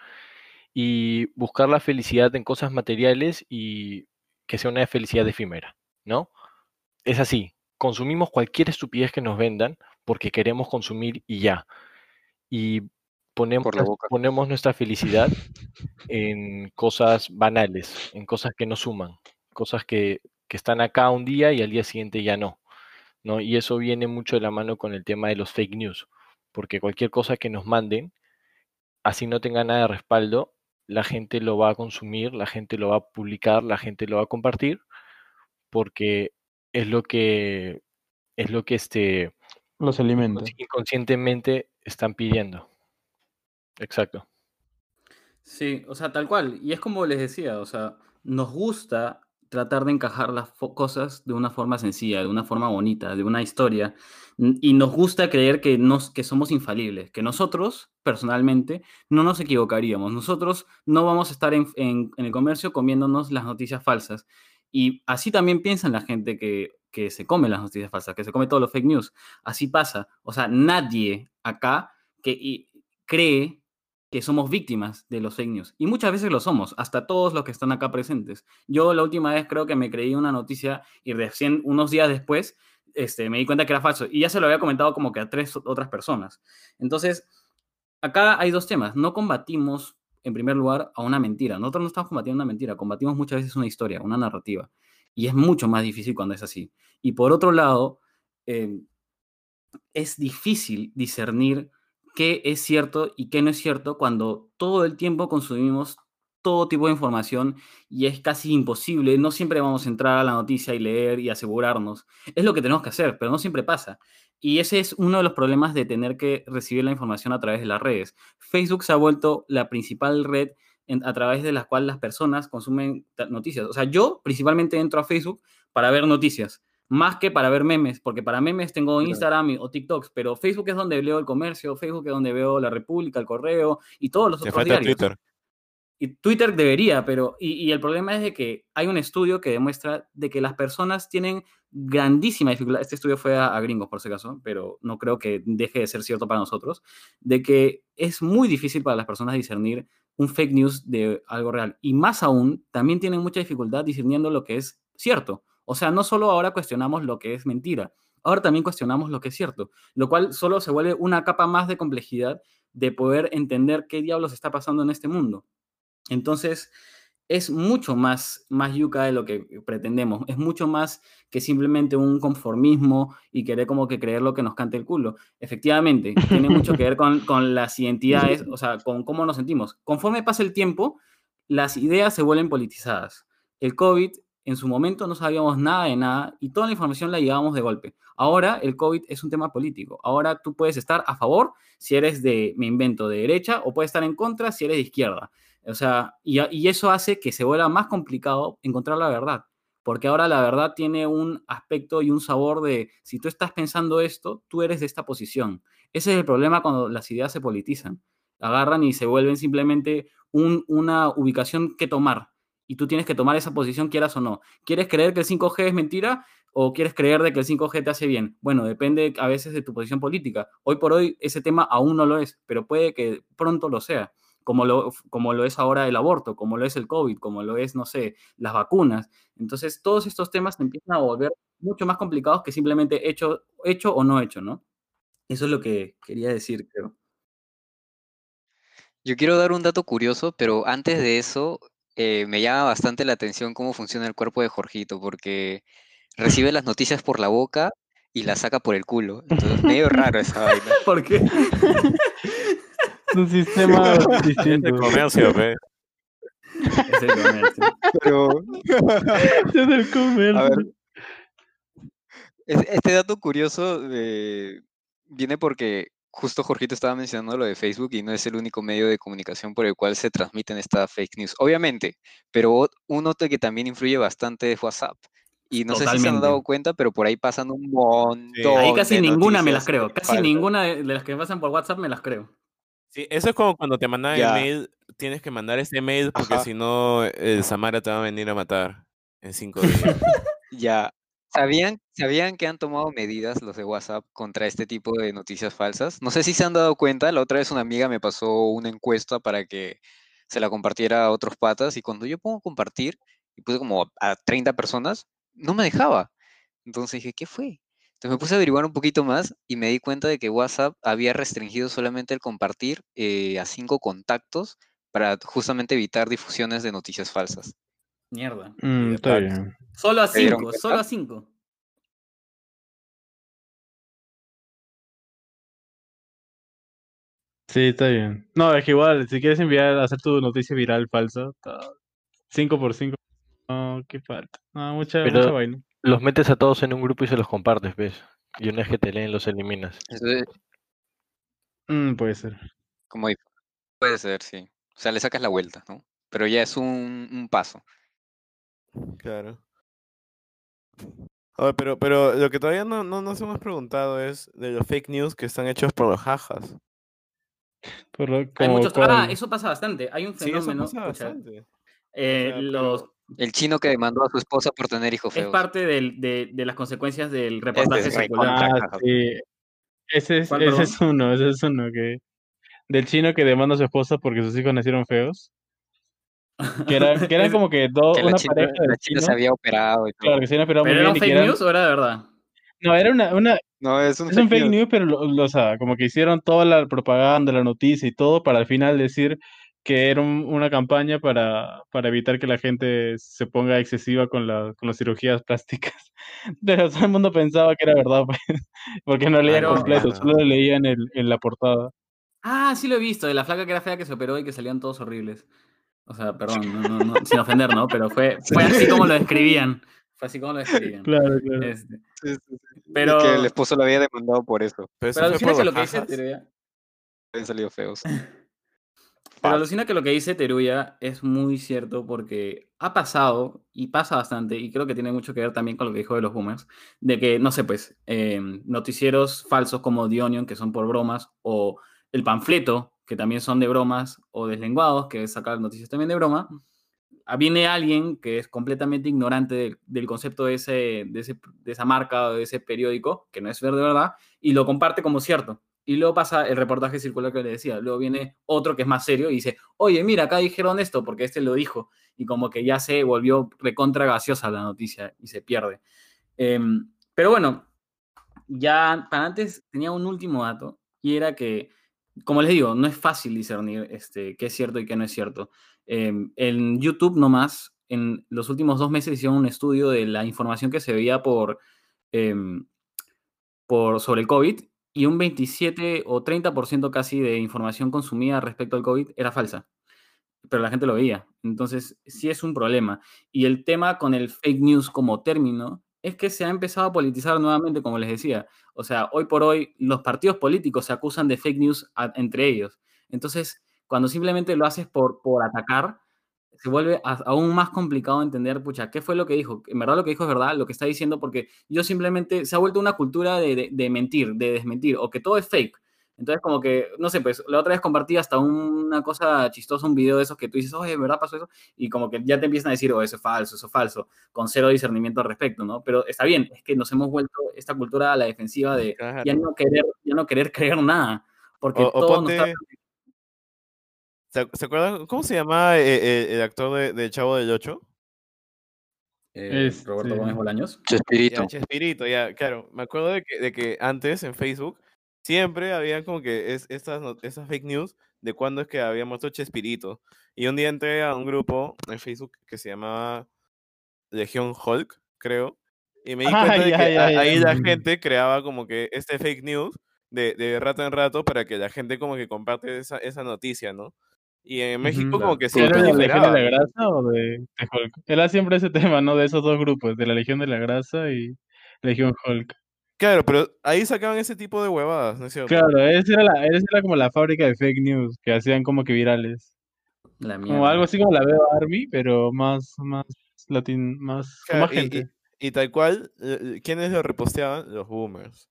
Speaker 5: y buscar la felicidad en cosas materiales y que sea una felicidad efímera, ¿no? Es así, consumimos cualquier estupidez que nos vendan porque queremos consumir y ya. Y ponemos,
Speaker 4: Por la
Speaker 5: nues-
Speaker 4: boca.
Speaker 5: ponemos nuestra felicidad en cosas banales, en cosas que no suman, cosas que, que están acá un día y al día siguiente ya no, ¿no? Y eso viene mucho de la mano con el tema de los fake news, porque cualquier cosa que nos manden, así no tenga nada de respaldo, la gente lo va a consumir, la gente lo va a publicar, la gente lo va a compartir, porque es lo que es lo que este
Speaker 3: Los alimenta.
Speaker 5: inconsci- inconscientemente están pidiendo. Exacto.
Speaker 1: Sí, o sea, tal cual. Y es como les decía, o sea, nos gusta tratar de encajar las cosas de una forma sencilla, de una forma bonita, de una historia. Y nos gusta creer que, nos, que somos infalibles, que nosotros, personalmente, no nos equivocaríamos. Nosotros no vamos a estar en, en- en el comercio comiéndonos las noticias falsas. Y así también piensan la gente que, que se come las noticias falsas, que se come todos los fake news. Así pasa. O sea, nadie acá que y- cree que somos víctimas de los fake. Y muchas veces lo somos, hasta todos los que están acá presentes. Yo la última vez creo que me creí una noticia y recién unos días después este, me di cuenta que era falso. Y ya se lo había comentado como que a tres otras personas. Entonces, acá hay dos temas. No combatimos, en primer lugar, a una mentira. Nosotros no estamos combatiendo una mentira, combatimos muchas veces una historia, una narrativa. Y es mucho más difícil cuando es así. Y por otro lado, eh, es difícil discernir qué es cierto y qué no es cierto cuando todo el tiempo consumimos todo tipo de información y es casi imposible. No siempre vamos a entrar a la noticia y leer y asegurarnos. Es lo que tenemos que hacer, pero no siempre pasa. Y ese es uno de los problemas de tener que recibir la información a través de las redes. Facebook se ha vuelto la principal red a través de la cual las personas consumen noticias. O sea, yo principalmente entro a Facebook para ver noticias, más que para ver memes, porque para memes tengo Instagram o TikToks, pero Facebook es donde leo el comercio, Facebook es donde veo la República, el Correo y todos los otros diarios. Twitter. Y Twitter debería, pero y, el problema es de que hay un estudio que demuestra de que las personas tienen grandísima dificultad, este estudio fue a, gringos por si acaso, pero no creo que deje de ser cierto para nosotros, de que es muy difícil para las personas discernir un fake news de algo real. Y más aún, también tienen mucha dificultad discerniendo lo que es cierto. O sea, no solo ahora cuestionamos lo que es mentira, ahora también cuestionamos lo que es cierto, lo cual solo se vuelve una capa más de complejidad de poder entender qué diablos está pasando en este mundo. Entonces, es mucho más, más yuca de lo que pretendemos. Es mucho más que simplemente un conformismo y querer como que creer lo que nos cante el culo. Efectivamente, tiene mucho que ver con, con las identidades, o sea, con cómo nos sentimos. Conforme pasa el tiempo, las ideas se vuelven politizadas. El COVID, en su momento no sabíamos nada de nada y toda la información la llevábamos de golpe. Ahora el COVID es un tema político. Ahora tú puedes estar a favor si eres de, me invento, de derecha o puedes estar en contra si eres de izquierda. O sea, y, eso hace que se vuelva más complicado encontrar la verdad, porque ahora la verdad tiene un aspecto y un sabor de, si tú estás pensando esto, tú eres de esta posición. Ese es el problema cuando las ideas se politizan. Agarran y se vuelven simplemente una ubicación que tomar. Y tú tienes que tomar esa posición, quieras o no. ¿Quieres creer que el 5G es mentira o quieres creer de que el 5G te hace bien? Bueno, depende a veces de tu posición política. Hoy por hoy ese tema aún no lo es, pero puede que pronto lo sea como lo, como lo es ahora el aborto, como lo es el COVID, como lo es, no sé, las vacunas. Entonces, todos estos temas empiezan a volver mucho más complicados que simplemente hecho, hecho o no hecho, ¿no? Eso es lo que quería decir, creo.
Speaker 4: Yo quiero dar un dato curioso, pero antes de eso, eh, me llama bastante la atención cómo funciona el cuerpo de Jorgito, porque recibe las noticias por la boca y las saca por el culo. Entonces, medio raro esa vaina. *laughs*
Speaker 1: ¿Por qué? *laughs*
Speaker 3: un sistema distinto.
Speaker 2: Es el comercio, *laughs* pe.
Speaker 1: Es el comercio.
Speaker 4: Pero...
Speaker 3: es el comercio. A ver.
Speaker 4: Este dato curioso eh, viene porque justo Jorgito estaba mencionando lo de Facebook y no es el único medio de comunicación por el cual se transmiten estas fake news. Obviamente, pero uno que también influye bastante es WhatsApp. Y no sé si se han dado cuenta, pero por ahí pasan un montón.
Speaker 1: Ahí casi ninguna me las creo. Casi ninguna de las que pasan por WhatsApp me las creo.
Speaker 2: Sí, eso es como cuando te mandan el mail, tienes que mandar ese mail porque si no, el Samara te va a venir a matar en cinco *laughs* días.
Speaker 4: ya. ¿Sabían, ¿Sabían que han tomado medidas los de WhatsApp contra este tipo de noticias falsas? No sé si se han dado cuenta, la otra vez una amiga me pasó una encuesta para que se la compartiera a otros patas y cuando yo pongo compartir y puse como a 30 personas, no me dejaba. Entonces dije, ¿qué fue? Entonces me puse a averiguar un poquito más y me di cuenta de que WhatsApp había restringido solamente el compartir eh, a cinco contactos para justamente evitar difusiones de noticias falsas.
Speaker 1: Mierda.
Speaker 3: Mm, está bien.
Speaker 1: Solo a cinco, solo a cinco.
Speaker 3: Sí, está bien. No, es que igual, si quieres enviar, hacer tu noticia viral falsa, 5 por 5 no, qué falta. No, mucha, mucha vaina
Speaker 5: los metes a todos en un grupo y se los compartes, ¿ves? Y una vez que te leen, los eliminas.
Speaker 3: Mm, puede ser.
Speaker 4: Como puede ser, sí. O sea, le sacas la vuelta, ¿no? Pero ya es un, paso.
Speaker 2: Claro. pero, pero lo que todavía no, no nos hemos preguntado es de los fake news que están hechos por los jajas.
Speaker 1: Hay muchos... Ah, eso pasa bastante. Hay un fenómeno. Sí, eso pasa bastante. Eh, los
Speaker 4: el chino que demandó a su esposa por tener hijos feos.
Speaker 1: Es parte de, las consecuencias del reportaje secular.
Speaker 3: Ah, sí. Ese es, ese es uno, ese es uno que del chino que demanda a su esposa porque sus hijos nacieron feos. Que era, que era como que dos, una pareja de
Speaker 4: la china se había operado y todo.
Speaker 3: Claro, que se había operado
Speaker 1: ¿Pero
Speaker 3: muy
Speaker 1: era
Speaker 3: bien.
Speaker 1: un fake news o era de verdad?
Speaker 3: No, era una, una
Speaker 4: no, es un,
Speaker 3: es un fake, news, pero lo, o sea, como que hicieron toda la propaganda, la noticia y todo para al final decir que era una campaña para, para evitar que la gente se ponga excesiva con, la, con las cirugías plásticas. *laughs* Pero todo el mundo pensaba que era verdad, pues, *laughs* porque no leían completo, solo lo leían en, en la portada.
Speaker 1: Ah, sí lo he visto, de la flaca que era fea que se operó y que salían todos horribles. O sea, perdón, no, no, no, sin ofender, ¿no? Pero fue, fue así como lo describían. Fue así como lo describían.
Speaker 3: Claro, claro.
Speaker 1: Este,
Speaker 4: Sí, sí, sí. Es
Speaker 1: Pero-
Speaker 4: que el esposo lo había demandado por eso.
Speaker 2: Pero eso
Speaker 1: pero
Speaker 2: fue
Speaker 1: alucina
Speaker 2: por
Speaker 1: que lo que dice. Teruya,
Speaker 4: Habían salido feos. *laughs*
Speaker 1: pero alucina que lo que dice Teruya es muy cierto porque ha pasado y pasa bastante, y creo que tiene mucho que ver también con lo que dijo de los boomers, de que, no sé, pues, eh, noticieros falsos como The Onion, que son por bromas, o el panfleto, que también son de bromas, o deslenguados, que es sacar noticias también de broma, ah, viene alguien que es completamente ignorante del, del concepto de, ese, de, ese- de esa marca o de ese periódico, que no es ver de verdad, y lo comparte como cierto. Y luego pasa el reportaje circular que le decía. Luego viene otro que es más serio y dice, oye, mira, acá dijeron esto porque este lo dijo. Y como que ya se volvió recontra gaseosa la noticia y se pierde. Em, pero bueno, ya para antes tenía un último dato y era que, como les digo, no es fácil discernir este, qué es cierto y qué no es cierto. Em, en YouTube nomás, en los últimos dos meses hicieron un estudio de la información que se veía por, em, por, sobre el COVID y un 27 o 30% casi de información consumida respecto al COVID era falsa. Pero la gente lo veía. Entonces, sí es un problema. Y el tema con el fake news como término es que se ha empezado a politizar nuevamente, como les decía. O sea, hoy por hoy los partidos políticos se acusan de fake news entre ellos. Entonces, cuando simplemente lo haces por, por atacar, se vuelve aún más complicado entender, pucha, ¿qué fue lo que dijo? En verdad lo que dijo es verdad, lo que está diciendo, porque yo simplemente, se ha vuelto una cultura de- de mentir, de desmentir, o que todo es fake. Entonces, como que, no sé, pues la otra vez compartí hasta una cosa chistosa, un video de esos que tú dices, oye, ¿de verdad pasó eso? Y como que ya te empiezan a decir, oh, eso es falso, eso es falso, con cero discernimiento al respecto, ¿no? Pero está bien, es que nos hemos vuelto esta cultura a la defensiva de
Speaker 2: Claro.
Speaker 1: ya no querer, ya no querer creer nada, porque
Speaker 2: O, o
Speaker 1: todo nos está.
Speaker 2: ¿Se, acuerdan? ¿Cómo se llama eh, eh, el actor de, de Chavo del Ocho?
Speaker 1: Eh,
Speaker 3: Este-
Speaker 1: Roberto Gómez Bolaños.
Speaker 4: Chespirito.
Speaker 2: Ya, Chespirito, ya, claro. Me acuerdo de que, de que antes en Facebook siempre había como que es, estas, estas fake news de cuándo es que había muerto Chespirito. Y un día entré a un grupo en Facebook que se llamaba Legión Hulk, creo. Y me di *laughs* cuenta de
Speaker 3: ya,
Speaker 2: que
Speaker 3: ya,
Speaker 2: a-
Speaker 3: ya.
Speaker 2: ahí la gente creaba como que este fake news de, de rato en rato para que la gente como que comparte esa, esa noticia, ¿no? Y en México como que
Speaker 3: ¿Sí ¿Era
Speaker 2: siempre
Speaker 3: de la Legión de la Grasa o de, de Hulk? Era siempre ese *laughs* tema, ¿no? De esos dos grupos, de la Legión de la Grasa y Legión Hulk.
Speaker 2: Claro, pero ahí sacaban ese tipo de huevadas, ¿no es cierto?
Speaker 3: Claro, esa era, la, esa era como la fábrica de fake news que hacían como que virales.
Speaker 1: La
Speaker 3: Como
Speaker 1: mierda.
Speaker 3: algo así como la veo Army, pero más, más latín, más, con
Speaker 2: Claro,
Speaker 3: más
Speaker 2: y- y-
Speaker 3: gente.
Speaker 2: Y, tal cual, eh, ¿quiénes lo reposteaban? Los boomers.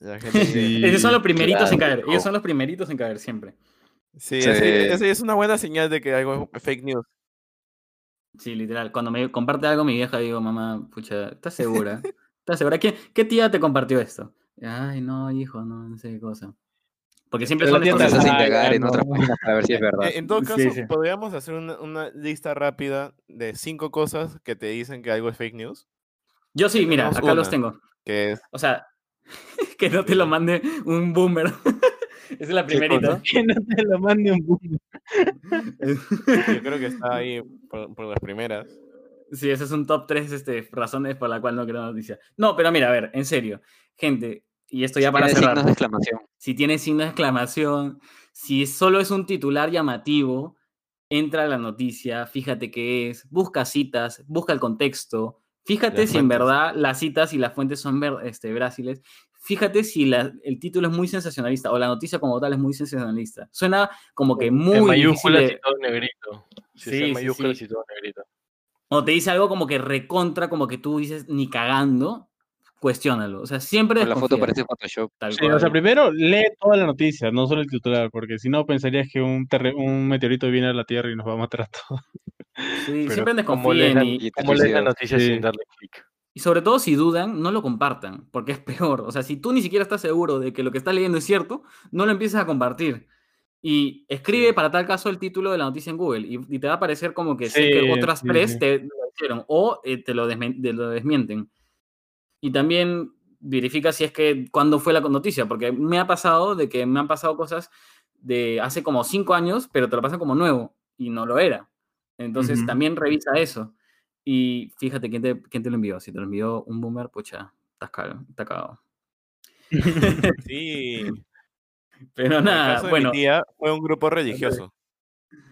Speaker 2: La gente *laughs* que-
Speaker 3: Sí.
Speaker 1: Ellos son los primeritos en caer. Ellos son los primeritos en caer siempre.
Speaker 2: Sí, ese es una buena señal de que algo es fake news.
Speaker 1: Sí, literal. Cuando me comparte algo mi vieja, digo, mamá, pucha, ¿estás segura? *laughs* ¿Estás segura? ¿Qué, qué tía te compartió esto? Ay, no, hijo, no, no sé qué cosa. Porque siempre son
Speaker 3: la tía
Speaker 1: estas
Speaker 3: te
Speaker 4: Empiezas a
Speaker 3: Ah,
Speaker 4: indagar en
Speaker 3: no.
Speaker 4: otras páginas para ver si es *laughs* verdad.
Speaker 2: Eh, En todo caso,
Speaker 1: sí.
Speaker 2: podríamos hacer una, una lista rápida de cinco cosas que te dicen que algo es fake news.
Speaker 1: Yo sí, mira, acá los tengo.
Speaker 2: Que es,
Speaker 1: O sea, *laughs* *laughs* que no te lo mande un boomer. Esa es la
Speaker 4: ¿Qué
Speaker 1: primerita.
Speaker 3: Que no te lo mande un boom.
Speaker 2: yo creo que está ahí por, por las primeras.
Speaker 1: Sí, ese es un top 3 este, razones por la cual no creo noticia. No, pero mira, a ver, en serio, gente, y esto ya para
Speaker 4: Tiene
Speaker 1: cerrar.
Speaker 4: signos de exclamación.
Speaker 1: si tiene signo de exclamación, si solo es un titular llamativo, entra a la noticia, fíjate qué es, busca citas, busca el contexto, fíjate
Speaker 2: Las
Speaker 1: si en verdad las citas y las fuentes son este, fíjate si la- el título es muy sensacionalista o la noticia como tal es muy sensacionalista. Suena como que muy
Speaker 5: en mayúsculas
Speaker 1: de-
Speaker 5: y todo negrito. Sí, en
Speaker 1: sí,
Speaker 5: mayúsculas
Speaker 1: sí.
Speaker 5: y todo negrito.
Speaker 1: O te dice algo como que recontra, como que tú dices ni cagando, cuestiónalo. O sea, siempre
Speaker 4: Con la foto parece Photoshop.
Speaker 1: tal
Speaker 3: Sí, o sea, primero lee toda la noticia, no solo el titular, porque si no pensarías que un, terre- un meteorito viene a la Tierra y nos va a matar a todos.
Speaker 1: Sí, *laughs*
Speaker 5: Pero
Speaker 1: siempre
Speaker 5: ¿cómo lees
Speaker 1: desconfíen y,
Speaker 4: Y te
Speaker 5: ¿Cómo lees la noticia
Speaker 3: Sí.
Speaker 5: sin darle clic?
Speaker 1: Y sobre todo si dudan, no lo compartan, porque es peor. O sea, si tú ni siquiera estás seguro de que lo que estás leyendo es cierto, no lo empieces a compartir. Y escribe para tal caso el título de la noticia en Google y, y te va a aparecer como que, sé que
Speaker 3: Sí,
Speaker 1: otras
Speaker 3: sí,
Speaker 1: tres
Speaker 3: sí.
Speaker 1: te lo hicieron o eh, te lo, te lo desmienten. Y también verifica si es que cuándo fue la noticia, porque me ha pasado de que me han pasado cosas de hace como cinco años, pero te lo pasan como nuevo y no lo era. Entonces
Speaker 3: Ujú.
Speaker 1: también revisa eso. Y fíjate quién te, quién te lo envió. Si te lo envió un boomer, pucha, estás cagado. Está cagado. *laughs*
Speaker 2: Sí. *laughs*
Speaker 1: Pero nada,
Speaker 2: caso de
Speaker 1: bueno.
Speaker 2: mi tía fue un grupo religioso.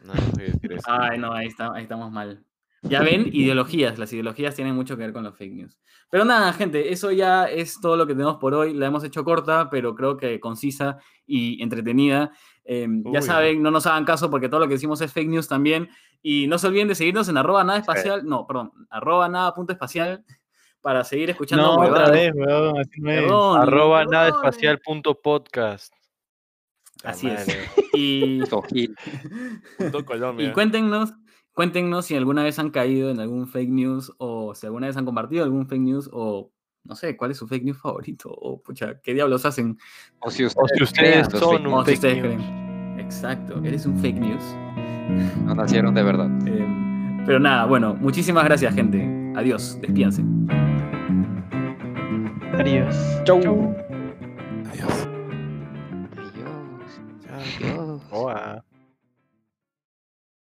Speaker 2: No, no decir eso.
Speaker 1: Ay, no, ahí, está, ahí estamos mal. Ya ven, ideologías. Las ideologías tienen mucho que ver con los fake news. Pero nada, gente, eso ya es todo lo que tenemos por hoy. La hemos hecho corta, pero creo que concisa y entretenida. Eh, ya saben, no nos hagan caso porque todo lo que decimos es fake news también. Y no se olviden de seguirnos en arroba nada espacial, no, perdón, arroba nada punto espacial para seguir escuchando
Speaker 3: No, otra vez, weón, así no es.
Speaker 1: Perdón,
Speaker 5: Arroba nada espacial punto podcast.
Speaker 1: Así es. *laughs* Y, cuéntenos, cuéntenos si alguna vez han caído en algún fake news o si alguna vez han compartido algún fake news o no sé, cuál es su fake news favorito o pucha, qué diablos hacen
Speaker 4: O si
Speaker 5: O
Speaker 4: ustedes,
Speaker 5: si son un
Speaker 1: o si
Speaker 5: fake
Speaker 1: ustedes
Speaker 5: news.
Speaker 1: creen. Exacto, eres un fake news. *laughs*
Speaker 4: no nacieron de verdad. *laughs*
Speaker 1: Eh, pero nada, bueno, muchísimas gracias, gente. Adiós, despídense.
Speaker 3: Adiós.
Speaker 5: Chau.
Speaker 2: Adiós.
Speaker 5: ó